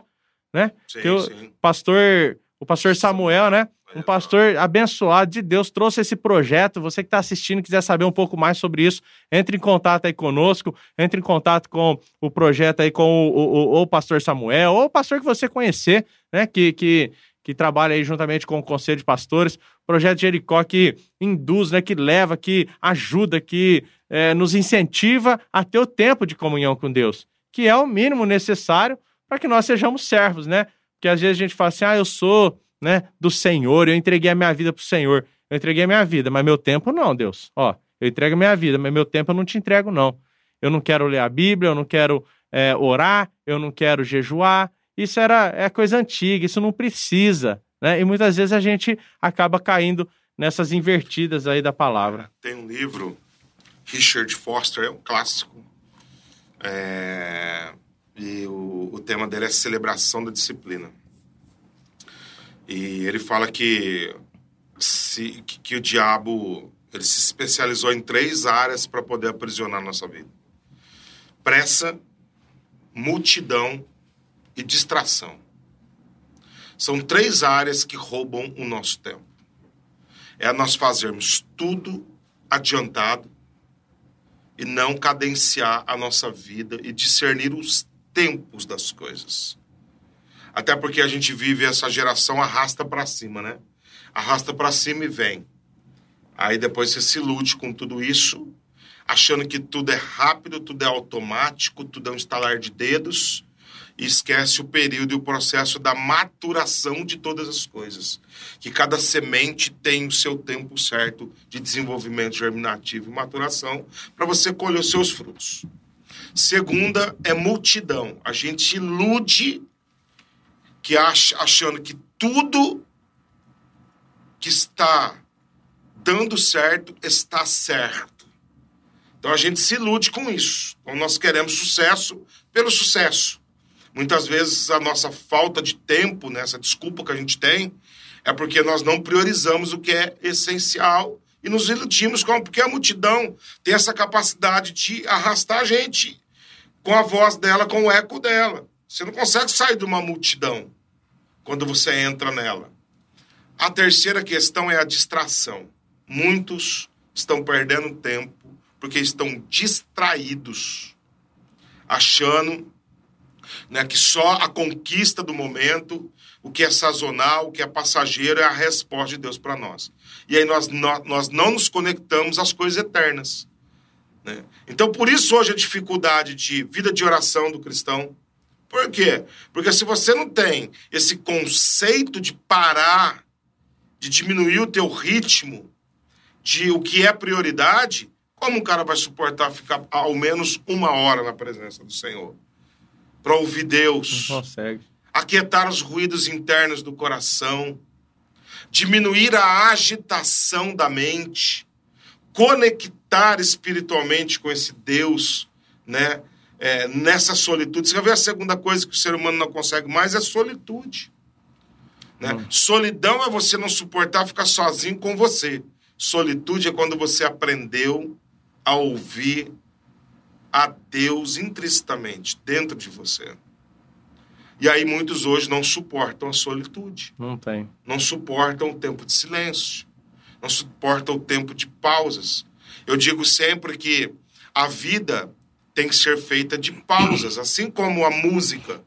né? Sim, que o sim. pastor, o pastor Samuel, né? Um pastor abençoado de Deus trouxe esse projeto. Você que está assistindo, quiser saber um pouco mais sobre isso, entre em contato aí conosco, entre em contato com o projeto aí com o, o, o, o pastor Samuel, ou o pastor que você conhecer, né? Que, que que trabalha aí juntamente com o Conselho de Pastores, projeto Jericó que induz, né, que leva, que ajuda, que é, nos incentiva a ter o tempo de comunhão com Deus, que é o mínimo necessário para que nós sejamos servos, né? Porque às vezes a gente fala assim, ah, eu sou né, do Senhor, eu entreguei a minha vida para o Senhor, eu entreguei a minha vida, mas meu tempo não, Deus. Ó, eu entrego a minha vida, mas meu tempo eu não te entrego, não. Eu não quero ler a Bíblia, eu não quero é, orar, eu não quero jejuar, isso era é coisa antiga, isso não precisa, né? E muitas vezes a gente acaba caindo nessas invertidas aí da palavra. Tem um livro, Richard Foster, é um clássico, é... e o, o tema dele é celebração da disciplina. E ele fala que, se, que, que o diabo ele se especializou em três áreas para poder aprisionar a nossa vida: pressa, multidão e distração. São três áreas que roubam o nosso tempo. É nós fazermos tudo adiantado e não cadenciar a nossa vida e discernir os tempos das coisas. Até porque a gente vive essa geração arrasta para cima, né? Arrasta para cima e vem. Aí depois você se ilude com tudo isso, achando que tudo é rápido, tudo é automático, tudo é um estalar de dedos e esquece o período e o processo da maturação de todas as coisas. Que cada semente tem o seu tempo certo de desenvolvimento germinativo e maturação para você colher os seus frutos. Segunda é multidão. A gente ilude que acha, achando que tudo que está dando certo está certo. Então a gente se ilude com isso. Então nós queremos sucesso pelo sucesso. Muitas vezes a nossa falta de tempo, né, essa desculpa que a gente tem, é porque nós não priorizamos o que é essencial e nos iludimos com porque a multidão tem essa capacidade de arrastar a gente com a voz dela, com o eco dela. Você não consegue sair de uma multidão quando você entra nela. A terceira questão é a distração. Muitos estão perdendo tempo porque estão distraídos, achando né, que só a conquista do momento, o que é sazonal, o que é passageiro, é a resposta de Deus para nós. E aí nós, nós, não nos conectamos às coisas eternas. Né? Então, por isso hoje a dificuldade de vida de oração do cristão. Por quê? Porque se você não tem esse conceito de parar, de diminuir o teu ritmo, de o que é prioridade, como um cara vai suportar ficar ao menos uma hora na presença do Senhor? Para ouvir Deus. Não consegue. Aquietar os ruídos internos do coração. Diminuir a agitação da mente. Conectar espiritualmente com esse Deus, né? É, nessa solitude. Você vai ver a segunda coisa que o ser humano não consegue mais é solitude. Né? Hum. Solidão é você não suportar ficar sozinho com você. Solitude é quando você aprendeu a ouvir a Deus intrinsecamente dentro de você. E aí muitos hoje não suportam a solitude. Não tem. Não suportam o tempo de silêncio. Não suportam o tempo de pausas. Eu digo sempre que a vida tem que ser feita de pausas, assim como a música.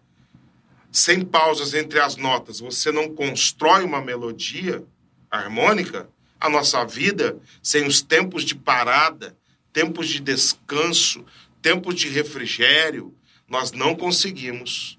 Sem pausas entre as notas, você não constrói uma melodia harmônica. A nossa vida, sem os tempos de parada, tempos de descanso, tempos de refrigério, nós não conseguimos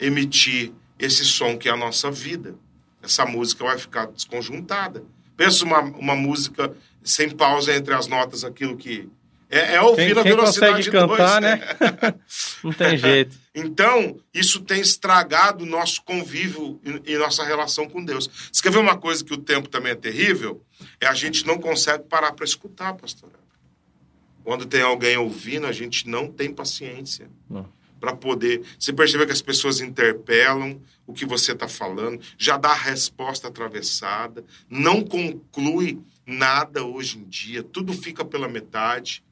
emitir esse som que é a nossa vida. Essa música vai ficar desconjuntada. Pensa uma, uma música sem pausa entre as notas, aquilo que. É, é ouvir quem, a quem velocidade consegue cantar, dois, né? Não tem jeito. então, isso tem estragado o nosso convívio e, e nossa relação com Deus. Você quer ver uma coisa que o tempo também é terrível? É a gente não consegue parar para escutar, pastor. Quando tem alguém ouvindo, a gente não tem paciência para poder. Você percebe que as pessoas interpelam o que você está falando, já dá a resposta atravessada, não conclui nada hoje em dia, tudo fica pela metade.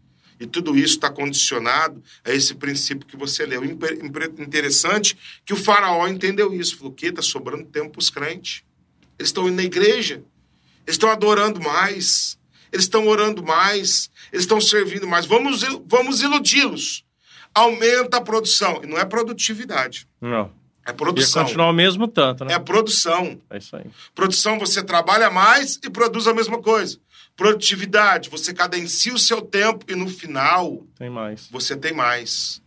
E tudo isso está condicionado a esse princípio que você leu. Interessante que o faraó entendeu isso. Falou que está sobrando tempo para os crentes. Eles estão indo na igreja. Eles estão adorando mais. Eles estão orando mais eles estão servindo mais. Vamos, vamos iludi-los. Aumenta a produção. E não é produtividade. Não. É produção. Ia continuar o mesmo tanto, né? É produção. É isso aí. Produção, você trabalha mais e produz a mesma coisa. Produtividade, você cadencia o seu tempo e no final. Tem mais. Você tem mais.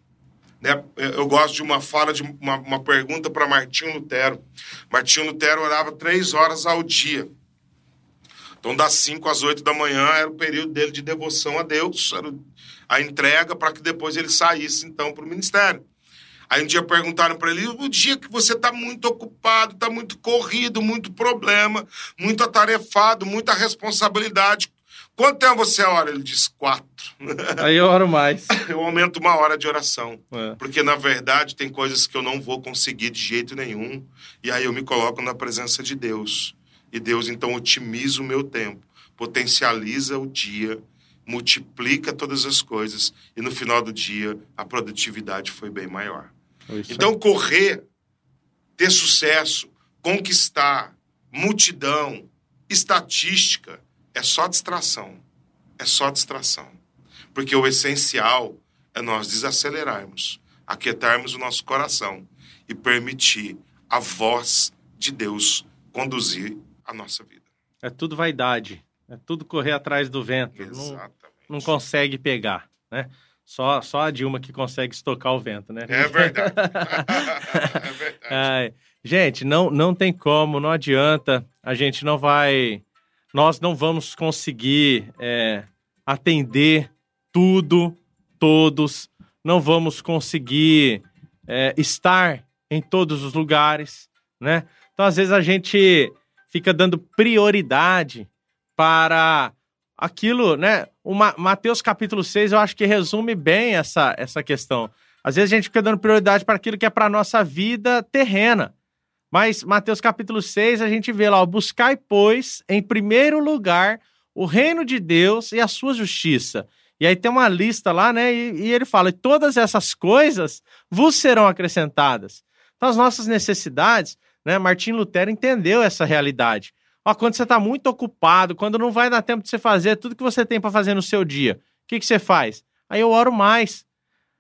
Né? Eu gosto de uma fala, de uma, uma pergunta para Martinho Lutero. Martinho Lutero orava três horas ao dia. Então, das 5 às 8 da manhã era o período dele de devoção a Deus, era a entrega para que depois ele saísse, então, para o ministério. Aí um dia perguntaram para ele: o dia que você está muito ocupado, está muito corrido, muito problema, muito atarefado, muita responsabilidade, quanto tempo você ora? Ele diz: quatro. Aí eu oro mais. Eu aumento uma hora de oração. É. Porque, na verdade, tem coisas que eu não vou conseguir de jeito nenhum. E aí eu me coloco na presença de Deus. E Deus então otimiza o meu tempo, potencializa o dia, multiplica todas as coisas e no final do dia a produtividade foi bem maior. Isso então correr, ter sucesso, conquistar, multidão, estatística é só distração. É só distração. Porque o essencial é nós desacelerarmos, aquietarmos o nosso coração e permitir a voz de Deus conduzir a nossa vida. É tudo vaidade, é tudo correr atrás do vento. Exatamente. Não, não consegue pegar, né? Só, só a Dilma que consegue estocar o vento, né? É verdade. é verdade. Ai, gente, não, não tem como, não adianta. A gente não vai. Nós não vamos conseguir é, atender tudo, todos. Não vamos conseguir é, estar em todos os lugares, né? Então, às vezes, a gente fica dando prioridade para aquilo, né? O Mateus capítulo 6, eu acho que resume bem essa, essa questão. Às vezes a gente fica dando prioridade para aquilo que é para a nossa vida terrena. Mas Mateus capítulo 6, a gente vê lá, ó, buscai, pois, em primeiro lugar, o reino de Deus e a sua justiça, E aí tem uma lista lá, né? E, e ele fala: e todas essas coisas vos serão acrescentadas. Então, as nossas necessidades, né? Martim Lutero entendeu essa realidade. Ó, quando você está muito ocupado, quando não vai dar tempo de você fazer tudo que você tem para fazer no seu dia, o que, que você faz? Aí eu oro mais.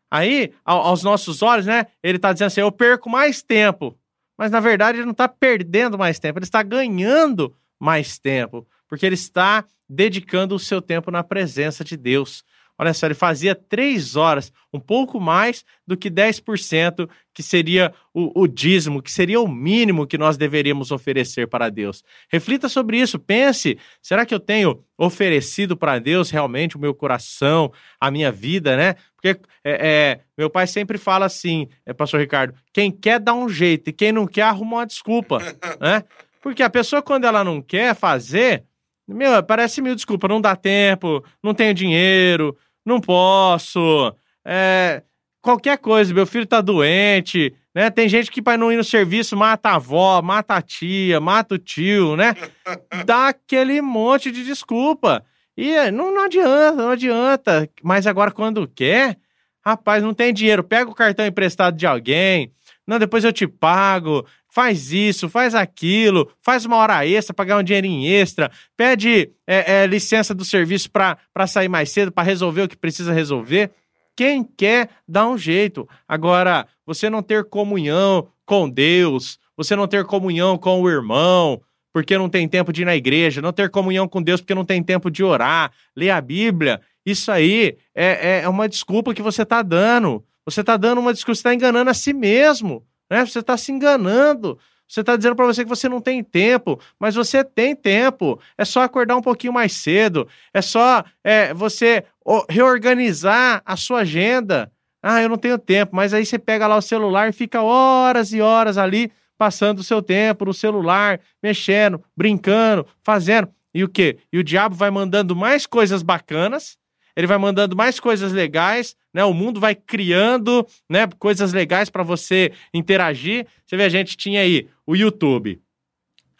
Aí, aos nossos olhos, né? Ele está dizendo assim: eu perco mais tempo. Mas na verdade ele não está perdendo mais tempo, ele está ganhando mais tempo, porque ele está dedicando o seu tempo na presença de Deus. Olha só, ele fazia três horas, um pouco mais do que 10%, que seria o, o, dízimo, que seria o mínimo que nós deveríamos oferecer para Deus. Reflita sobre isso, pense: será que eu tenho oferecido para Deus realmente o meu coração, a minha vida, né? Porque é, é, meu pai sempre fala assim, é, pastor Ricardo: quem quer dá um jeito e quem não quer arruma uma desculpa, né? Porque a pessoa, quando ela não quer fazer, meu, parece mil desculpa, não dá tempo, não tenho dinheiro, não posso, é, qualquer coisa, meu filho tá doente, né? Tem gente que para não ir no serviço mata a avó, mata a tia, mata o tio, né? Dá aquele monte de desculpa. E não, não adianta, não adianta. Mas agora quando quer, rapaz, não tem dinheiro, pega o cartão emprestado de alguém, não, depois eu te pago, faz isso, faz aquilo, faz uma hora extra para ganhar um dinheirinho extra, pede é, é, licença do serviço para sair mais cedo, para resolver o que precisa resolver. Quem quer dá um jeito. Agora, você não ter comunhão com Deus, você não ter comunhão com o irmão, porque não tem tempo de ir na igreja, não ter comunhão com Deus porque não tem tempo de orar, ler a Bíblia, isso aí é, é, é uma desculpa que você está dando. Você está dando uma desculpa, você está enganando a si mesmo, né? Você está se enganando. Você está dizendo para você que você não tem tempo, mas você tem tempo. É só acordar um pouquinho mais cedo. É só é, você reorganizar a sua agenda. Ah, eu não tenho tempo, mas aí você pega lá o celular e fica horas e horas ali passando o seu tempo no celular, mexendo, brincando, fazendo. E o quê? E o diabo vai mandando mais coisas bacanas ele vai mandando mais coisas legais, né? O mundo vai criando, né, coisas legais para você interagir. Você vê, a gente tinha aí o YouTube.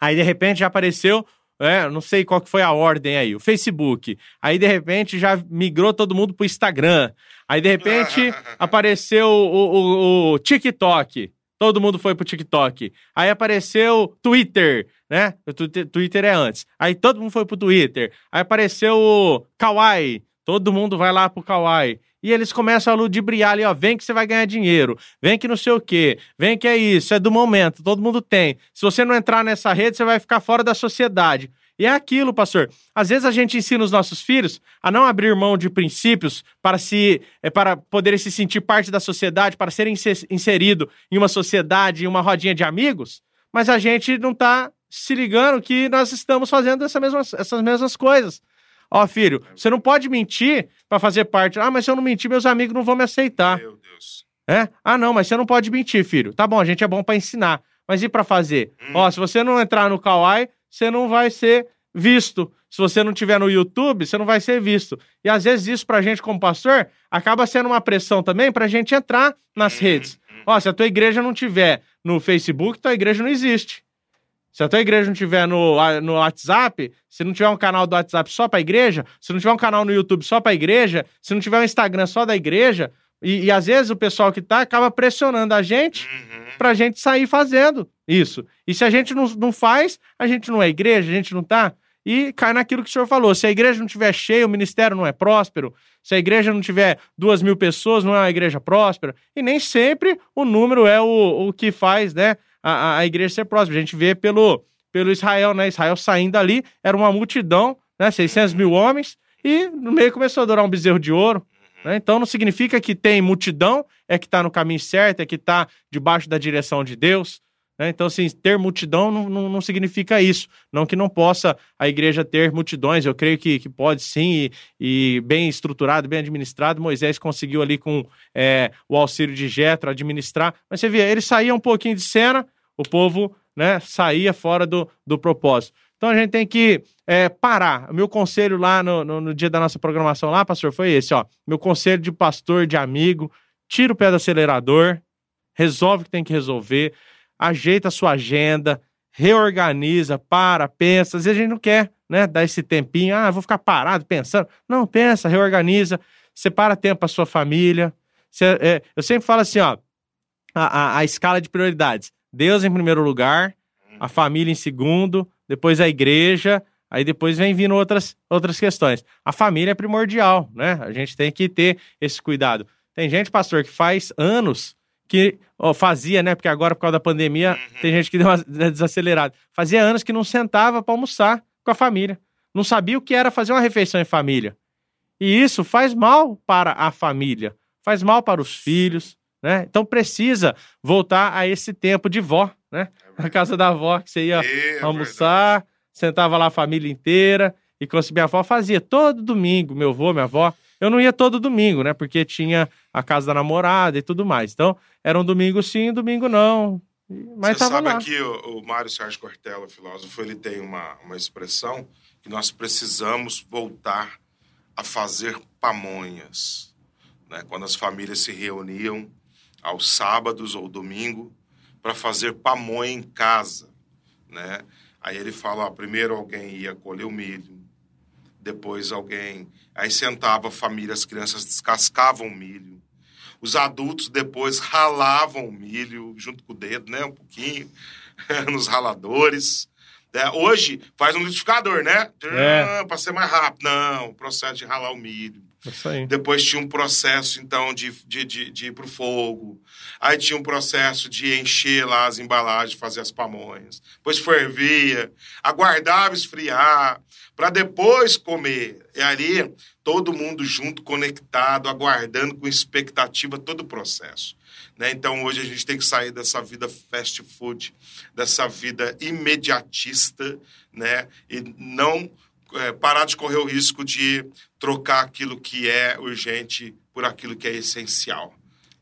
Aí de repente já apareceu é, não sei qual que foi a ordem aí, o Facebook. Aí, de repente, já migrou todo mundo pro Instagram. Aí, de repente, apareceu o, o, o, TikTok. Todo mundo foi pro TikTok. Aí apareceu Twitter, né? O Twitter é antes. Aí todo mundo foi pro Twitter. Aí apareceu o Kawaii. Todo mundo vai lá pro Kawaii. E eles começam a ludibriar ali, ó. Vem que você vai ganhar dinheiro. Vem que não sei o quê. Vem que é isso. É do momento. Todo mundo tem. Se você não entrar nessa rede, você vai ficar fora da sociedade. E é aquilo, pastor. Às vezes a gente ensina os nossos filhos a não abrir mão de princípios para se é, para poderem se sentir parte da sociedade, para serem inserido em uma sociedade, em uma rodinha de amigos, mas a gente não está se ligando que nós estamos fazendo essa mesma, essas mesmas coisas. Ó, filho, você não pode mentir para fazer parte. Ah, mas se eu não mentir, meus amigos não vão me aceitar. Meu Deus. É? Ah, não, mas você não pode mentir, filho. Tá bom, a gente é bom para ensinar. Mas e para fazer? Hum. Ó, se você não entrar no Kawaii, você não vai ser visto. Se você não tiver no YouTube, você não vai ser visto. E às vezes isso pra gente como pastor acaba sendo uma pressão também pra gente entrar nas hum. redes. Ó, se a tua igreja não tiver no Facebook, tua igreja não existe. Se a tua igreja não tiver no, no WhatsApp, se não tiver um canal do WhatsApp só para a igreja, se não tiver um canal no YouTube só para a igreja, se não tiver um Instagram só da igreja, e, e, às vezes o pessoal que tá acaba pressionando a gente uhum. pra gente sair fazendo isso. E se a gente não, não faz, a gente não é igreja, a gente não tá. E cai naquilo que o senhor falou. Se a igreja não tiver cheia, o ministério não é próspero. Se a igreja não tiver duas mil pessoas, não é uma igreja próspera. E nem sempre o número é o, o que faz, né? A, a igreja ser próspera. A gente vê pelo, pelo Israel, né? Israel saindo ali, era uma multidão, né? 600 mil homens, e no meio começou a adorar um bezerro de ouro. Né? Então não significa que tem multidão, é que está no caminho certo, é que está debaixo da direção de Deus. Né? Então, assim, ter multidão não, não, não, significa isso. Não que não possa a igreja ter multidões, eu creio que, que pode sim, e, e bem estruturado, bem administrado. Moisés conseguiu ali com é, o auxílio de Jetro administrar. Mas você vê, ele saía um pouquinho de cena, o povo né, saía fora do, do propósito. Então a gente tem que é, parar. O meu conselho lá no, no, no, dia da nossa programação lá, pastor, foi esse, ó. Meu conselho de pastor, de amigo, tira o pé do acelerador, resolve o que tem que resolver, ajeita a sua agenda, reorganiza, para, pensa. Às vezes a gente não quer, né, dar esse tempinho, ah, vou ficar parado pensando. Não, pensa, reorganiza, separa tempo para sua família. Você, é, eu sempre falo assim, ó, a, a, a escala de prioridades. Deus em primeiro lugar, a família em segundo, depois a igreja, aí depois vem vindo outras, outras questões. A família é primordial, né? A gente tem que ter esse cuidado. Tem gente, pastor, que faz anos que ó, fazia, né? Porque agora, por causa da pandemia, uhum. tem gente que deu uma desacelerada. Fazia anos que não sentava para almoçar com a família. Não sabia o que era fazer uma refeição em família. E isso faz mal para a família, faz mal para os filhos, né? Então precisa voltar a esse tempo de vó, né? É Na casa da avó, que você ia é almoçar, verdade. sentava lá a família inteira, e como minha avó fazia todo domingo, meu avô, minha avó. Eu não ia todo domingo, né? Porque tinha a casa da namorada e tudo mais. Então, era um domingo sim, um domingo não. Mas Você sabe lá. que o, o Mário Sérgio Cortella, filósofo, ele tem uma, uma expressão que nós precisamos voltar a fazer pamonhas. Né? Quando as famílias se reuniam aos sábados ou domingo para fazer pamonha em casa. Né? Aí ele fala: ó, primeiro alguém ia colher o milho, depois alguém. Aí sentava a família, as crianças descascavam o milho. Os adultos depois ralavam o milho junto com o dedo, né? Um pouquinho, nos raladores. É, hoje faz um liquidificador, né? É. Para ser mais rápido. Não, o processo de ralar o milho. Depois tinha um processo, então, de, de, de, de ir pro fogo. Aí tinha um processo de encher lá as embalagens, fazer as pamonhas. Depois fervia, aguardava esfriar, para depois comer. E ali, todo mundo junto, conectado, aguardando com expectativa todo o processo. Né? Então, hoje a gente tem que sair dessa vida fast food, dessa vida imediatista, né? E não é, parar de correr o risco de trocar aquilo que é urgente por aquilo que é essencial.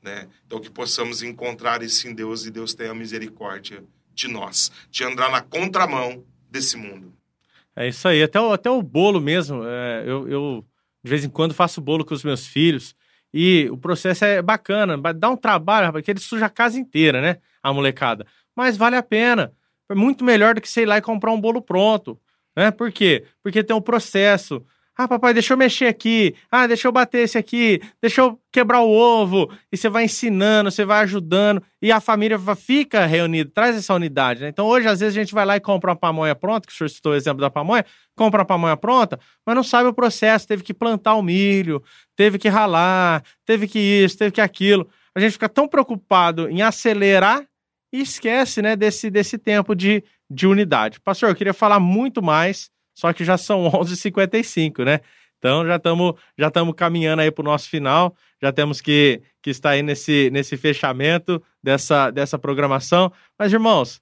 Né? Então, que possamos encontrar isso em Deus e Deus tenha misericórdia de nós, de andar na contramão desse mundo. É isso aí. Até o, até o bolo mesmo. É, eu, eu, de vez em quando, faço bolo com os meus filhos. E o processo é bacana. Dá um trabalho, porque ele suja a casa inteira, né? A molecada. Mas vale a pena. É muito melhor do que, sei lá, e comprar um bolo pronto. Né? Por quê? Porque tem um processo. Ah, papai, deixa eu mexer aqui. Ah, deixa eu bater esse aqui. Deixa eu quebrar o ovo. E você vai ensinando, você vai ajudando. E a família fica reunida, traz essa unidade. Né? Então, hoje, às vezes, a gente vai lá e compra uma pamonha pronta, que o senhor citou o exemplo da pamonha, compra uma pamonha pronta, mas não sabe o processo. Teve que plantar o milho, teve que ralar, teve que isso, teve que aquilo. A gente fica tão preocupado em acelerar e esquece né, desse, desse tempo de de unidade. Pastor, eu queria falar muito mais, só que já são 11h55, né? Então já estamos já estamos caminhando aí para o nosso final, já temos que, que estar aí nesse, nesse fechamento dessa, dessa programação. Mas, irmãos,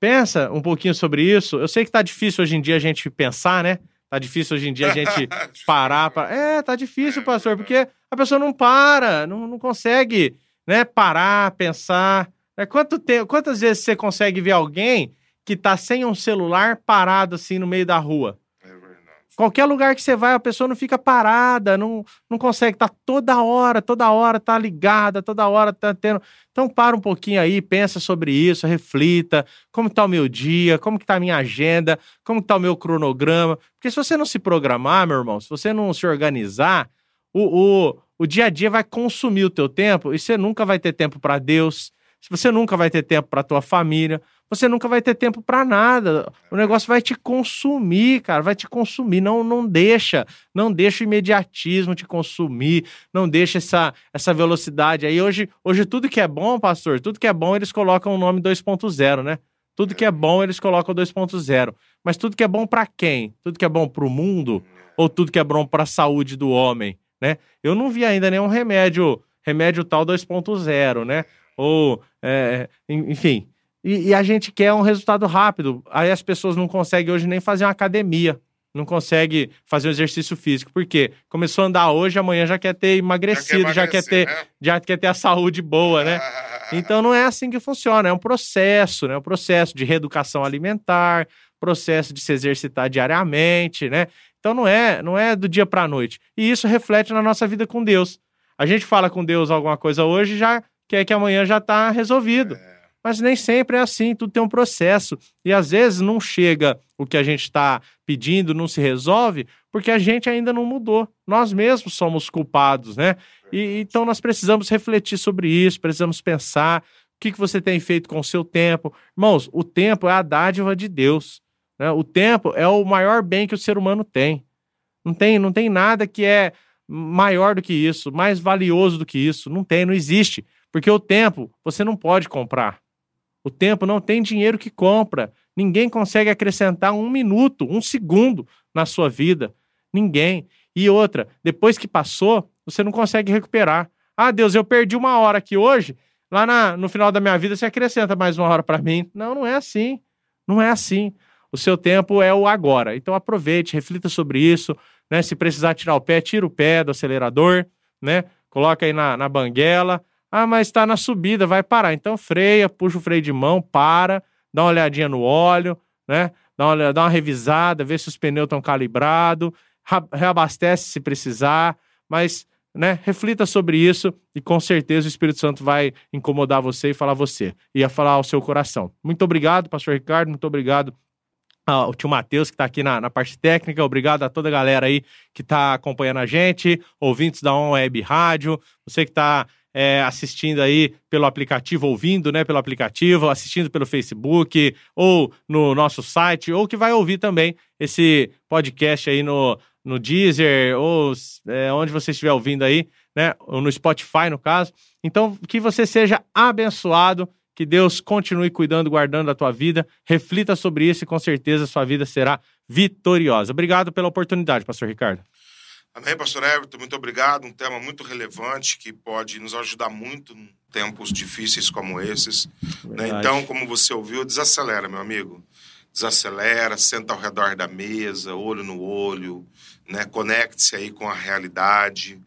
pensa um pouquinho sobre isso. Eu sei que está difícil hoje em dia a gente pensar, né? Tá difícil hoje em dia a gente parar para. É, tá difícil, pastor, porque a pessoa não para, não, não consegue né, parar, pensar. É, quanto tempo, quantas vezes você consegue ver alguém que tá sem um celular parado assim no meio da rua. É verdade. Qualquer lugar que você vai, a pessoa não fica parada, não, não consegue, tá toda hora, toda hora tá ligada, toda hora tá tendo. Então para um pouquinho aí, pensa sobre isso, reflita, como tá o meu dia, como que tá a minha agenda, como tá o meu cronograma. Porque se você não se programar, meu irmão, se você não se organizar, o, o, o dia a dia vai consumir o teu tempo e você nunca vai ter tempo para Deus, você nunca vai ter tempo para tua família, você nunca vai ter tempo para nada. O negócio vai te consumir, cara, vai te consumir. Não, não deixa, não deixa o imediatismo te consumir, não deixa essa, essa velocidade aí. Hoje, hoje tudo que é bom, pastor, tudo que é bom eles colocam o nome 2.0, né? Tudo que é bom eles colocam 2.0. Mas tudo que é bom para quem? Tudo que é bom para o mundo ou tudo que é bom para a saúde do homem, né? Eu não vi ainda nenhum remédio, remédio tal 2.0, né? Ou, é, enfim, e, e, a gente quer um resultado rápido. Aí as pessoas não conseguem hoje nem fazer uma academia. Não consegue fazer um exercício físico. Por quê? Começou a andar hoje, amanhã já quer ter emagrecido, já quer, ter, né? já quer ter a saúde boa, né? Então não é assim que funciona. É um processo, né? Um processo de reeducação alimentar, processo de se exercitar diariamente, né? Então não é, não é do dia para a noite. E isso reflete na nossa vida com Deus. A gente fala com Deus alguma coisa hoje já quer que amanhã já está resolvido. É. Mas nem sempre é assim, tudo tem um processo. E às vezes não chega o que a gente está pedindo, não se resolve, porque a gente ainda não mudou. Nós mesmos somos culpados, né? E, então nós precisamos refletir sobre isso, precisamos pensar o que, que você tem feito com o seu tempo. Irmãos, o tempo é a dádiva de Deus. Né? O tempo é o maior bem que o ser humano tem. Não tem, não tem nada que é maior do que isso, mais valioso do que isso. Não tem, não existe. Porque o tempo você não pode comprar. O tempo não tem dinheiro que compra. Ninguém consegue acrescentar um minuto, um segundo na sua vida. Ninguém. E outra, depois que passou, você não consegue recuperar. Ah, Deus, eu perdi uma hora aqui hoje. Lá na, no final da minha vida, você acrescenta mais uma hora para mim. Não, não é assim. Não é assim. O seu tempo é o agora. Então aproveite, reflita sobre isso. Né? Se precisar tirar o pé, tira o pé do acelerador, né? Coloca aí na, na banguela. Ah, mas está na subida, vai parar. Então freia, puxa o freio de mão, para, dá uma olhadinha no óleo, né? Dá uma, dá uma revisada, vê se os pneus estão calibrados, reabastece se precisar, mas né, reflita sobre isso e com certeza o Espírito Santo vai incomodar você e falar você, ia falar ao seu coração. Muito obrigado, pastor Ricardo, muito obrigado ao tio Matheus, que está aqui na, na, parte técnica. Obrigado a toda a galera aí que está acompanhando a gente, ouvintes da On Web Rádio, você que está é, assistindo aí pelo aplicativo, ouvindo né, pelo aplicativo, assistindo pelo Facebook ou no nosso site, ou que vai ouvir também esse podcast aí no, no Deezer ou é, onde você estiver ouvindo aí, né, ou no Spotify no caso. Então, que você seja abençoado, que Deus continue cuidando, guardando a tua vida, reflita sobre isso e com certeza sua vida será vitoriosa. Obrigado pela oportunidade, pastor Ricardo. Amém, pastor Everton, muito obrigado. Um tema muito relevante que pode nos ajudar muito em tempos difíceis como esses. Né? Então, como você ouviu, desacelera, meu amigo. Desacelera, senta ao redor da mesa, olho no olho, né? conecte-se aí com a realidade.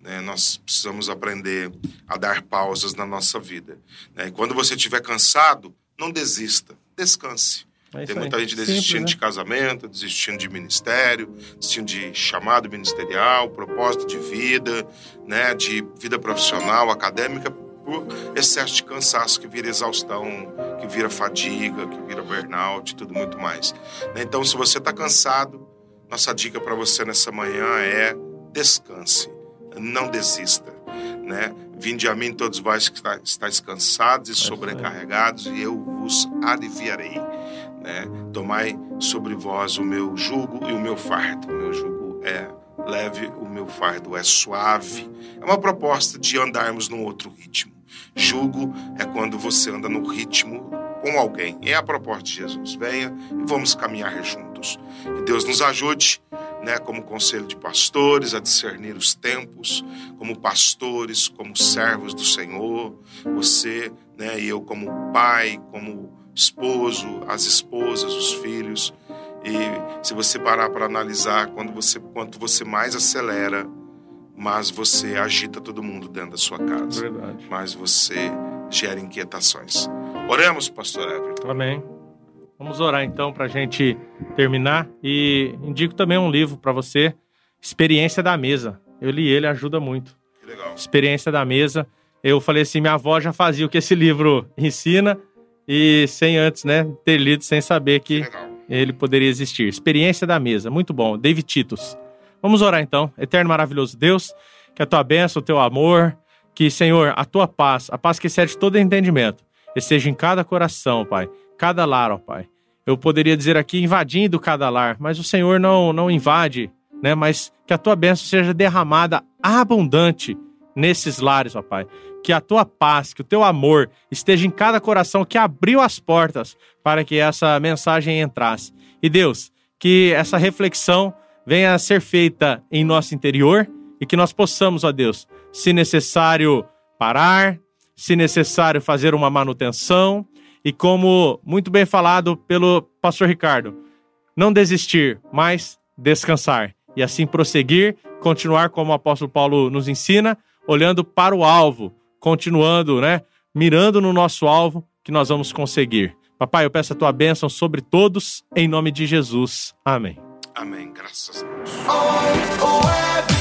Né? Nós precisamos aprender a dar pausas na nossa vida. Né? E quando você estiver cansado, não desista, descanse. É Tem muita gente desistindo Simples, né? de casamento, desistindo de ministério, desistindo de chamado ministerial, propósito de vida, né, de vida profissional, acadêmica, por excesso de cansaço que vira exaustão, que vira fadiga, que vira burnout e tudo muito mais. Né? Então, se você está cansado, nossa dica para você nessa manhã é descanse, não desista. Né? Vinde a mim todos vós que estáis cansados e sobrecarregados, e eu vos aliviarei né? Tomai sobre vós o meu jugo e o meu fardo. O meu jugo é leve, o meu fardo é suave. É uma proposta de andarmos num outro ritmo. Jugo é quando você anda no ritmo com alguém. É a proposta de Jesus. Venha e vamos caminhar juntos. Que Deus nos ajude, né, como conselho de pastores, a discernir os tempos, como pastores, como servos do Senhor. Você, né, e eu como pai, como esposo, as esposas, os filhos. E se você parar para analisar, quando você, quanto você mais acelera, mais você agita todo mundo dentro da sua casa. Verdade. Mais você gera inquietações. Oremos, pastor Everton. Amém. Vamos orar então para a gente terminar. E indico também um livro para você, Experiência da Mesa. Eu li ele, ajuda muito. Que legal. Experiência da Mesa. Eu falei assim, minha avó já fazia o que esse livro ensina e sem antes, né, ter lido, sem saber que ele poderia existir. Experiência da mesa, muito bom. David Titus. Vamos orar então. Eterno maravilhoso Deus, que a tua bênção, o teu amor, que, Senhor, a tua paz, a paz que excede todo entendimento, esteja em cada coração, Pai, cada lar, ó Pai. Eu poderia dizer aqui invadindo cada lar, mas o Senhor não, não invade, né? Mas que a tua bênção seja derramada abundante nesses lares, ó Pai. Que a tua paz, que o teu amor esteja em cada coração que abriu as portas para que essa mensagem entrasse. E Deus, que essa reflexão venha a ser feita em nosso interior e que nós possamos, ó Deus, se necessário, parar, se necessário, fazer uma manutenção e, como muito bem falado pelo pastor Ricardo, não desistir, mas descansar e assim prosseguir, continuar como o apóstolo Paulo nos ensina, olhando para o alvo, continuando, né? Mirando no nosso alvo que nós vamos conseguir. Papai, eu peço a tua bênção sobre todos, em nome de Jesus. Amém. Amém. Graças a Deus.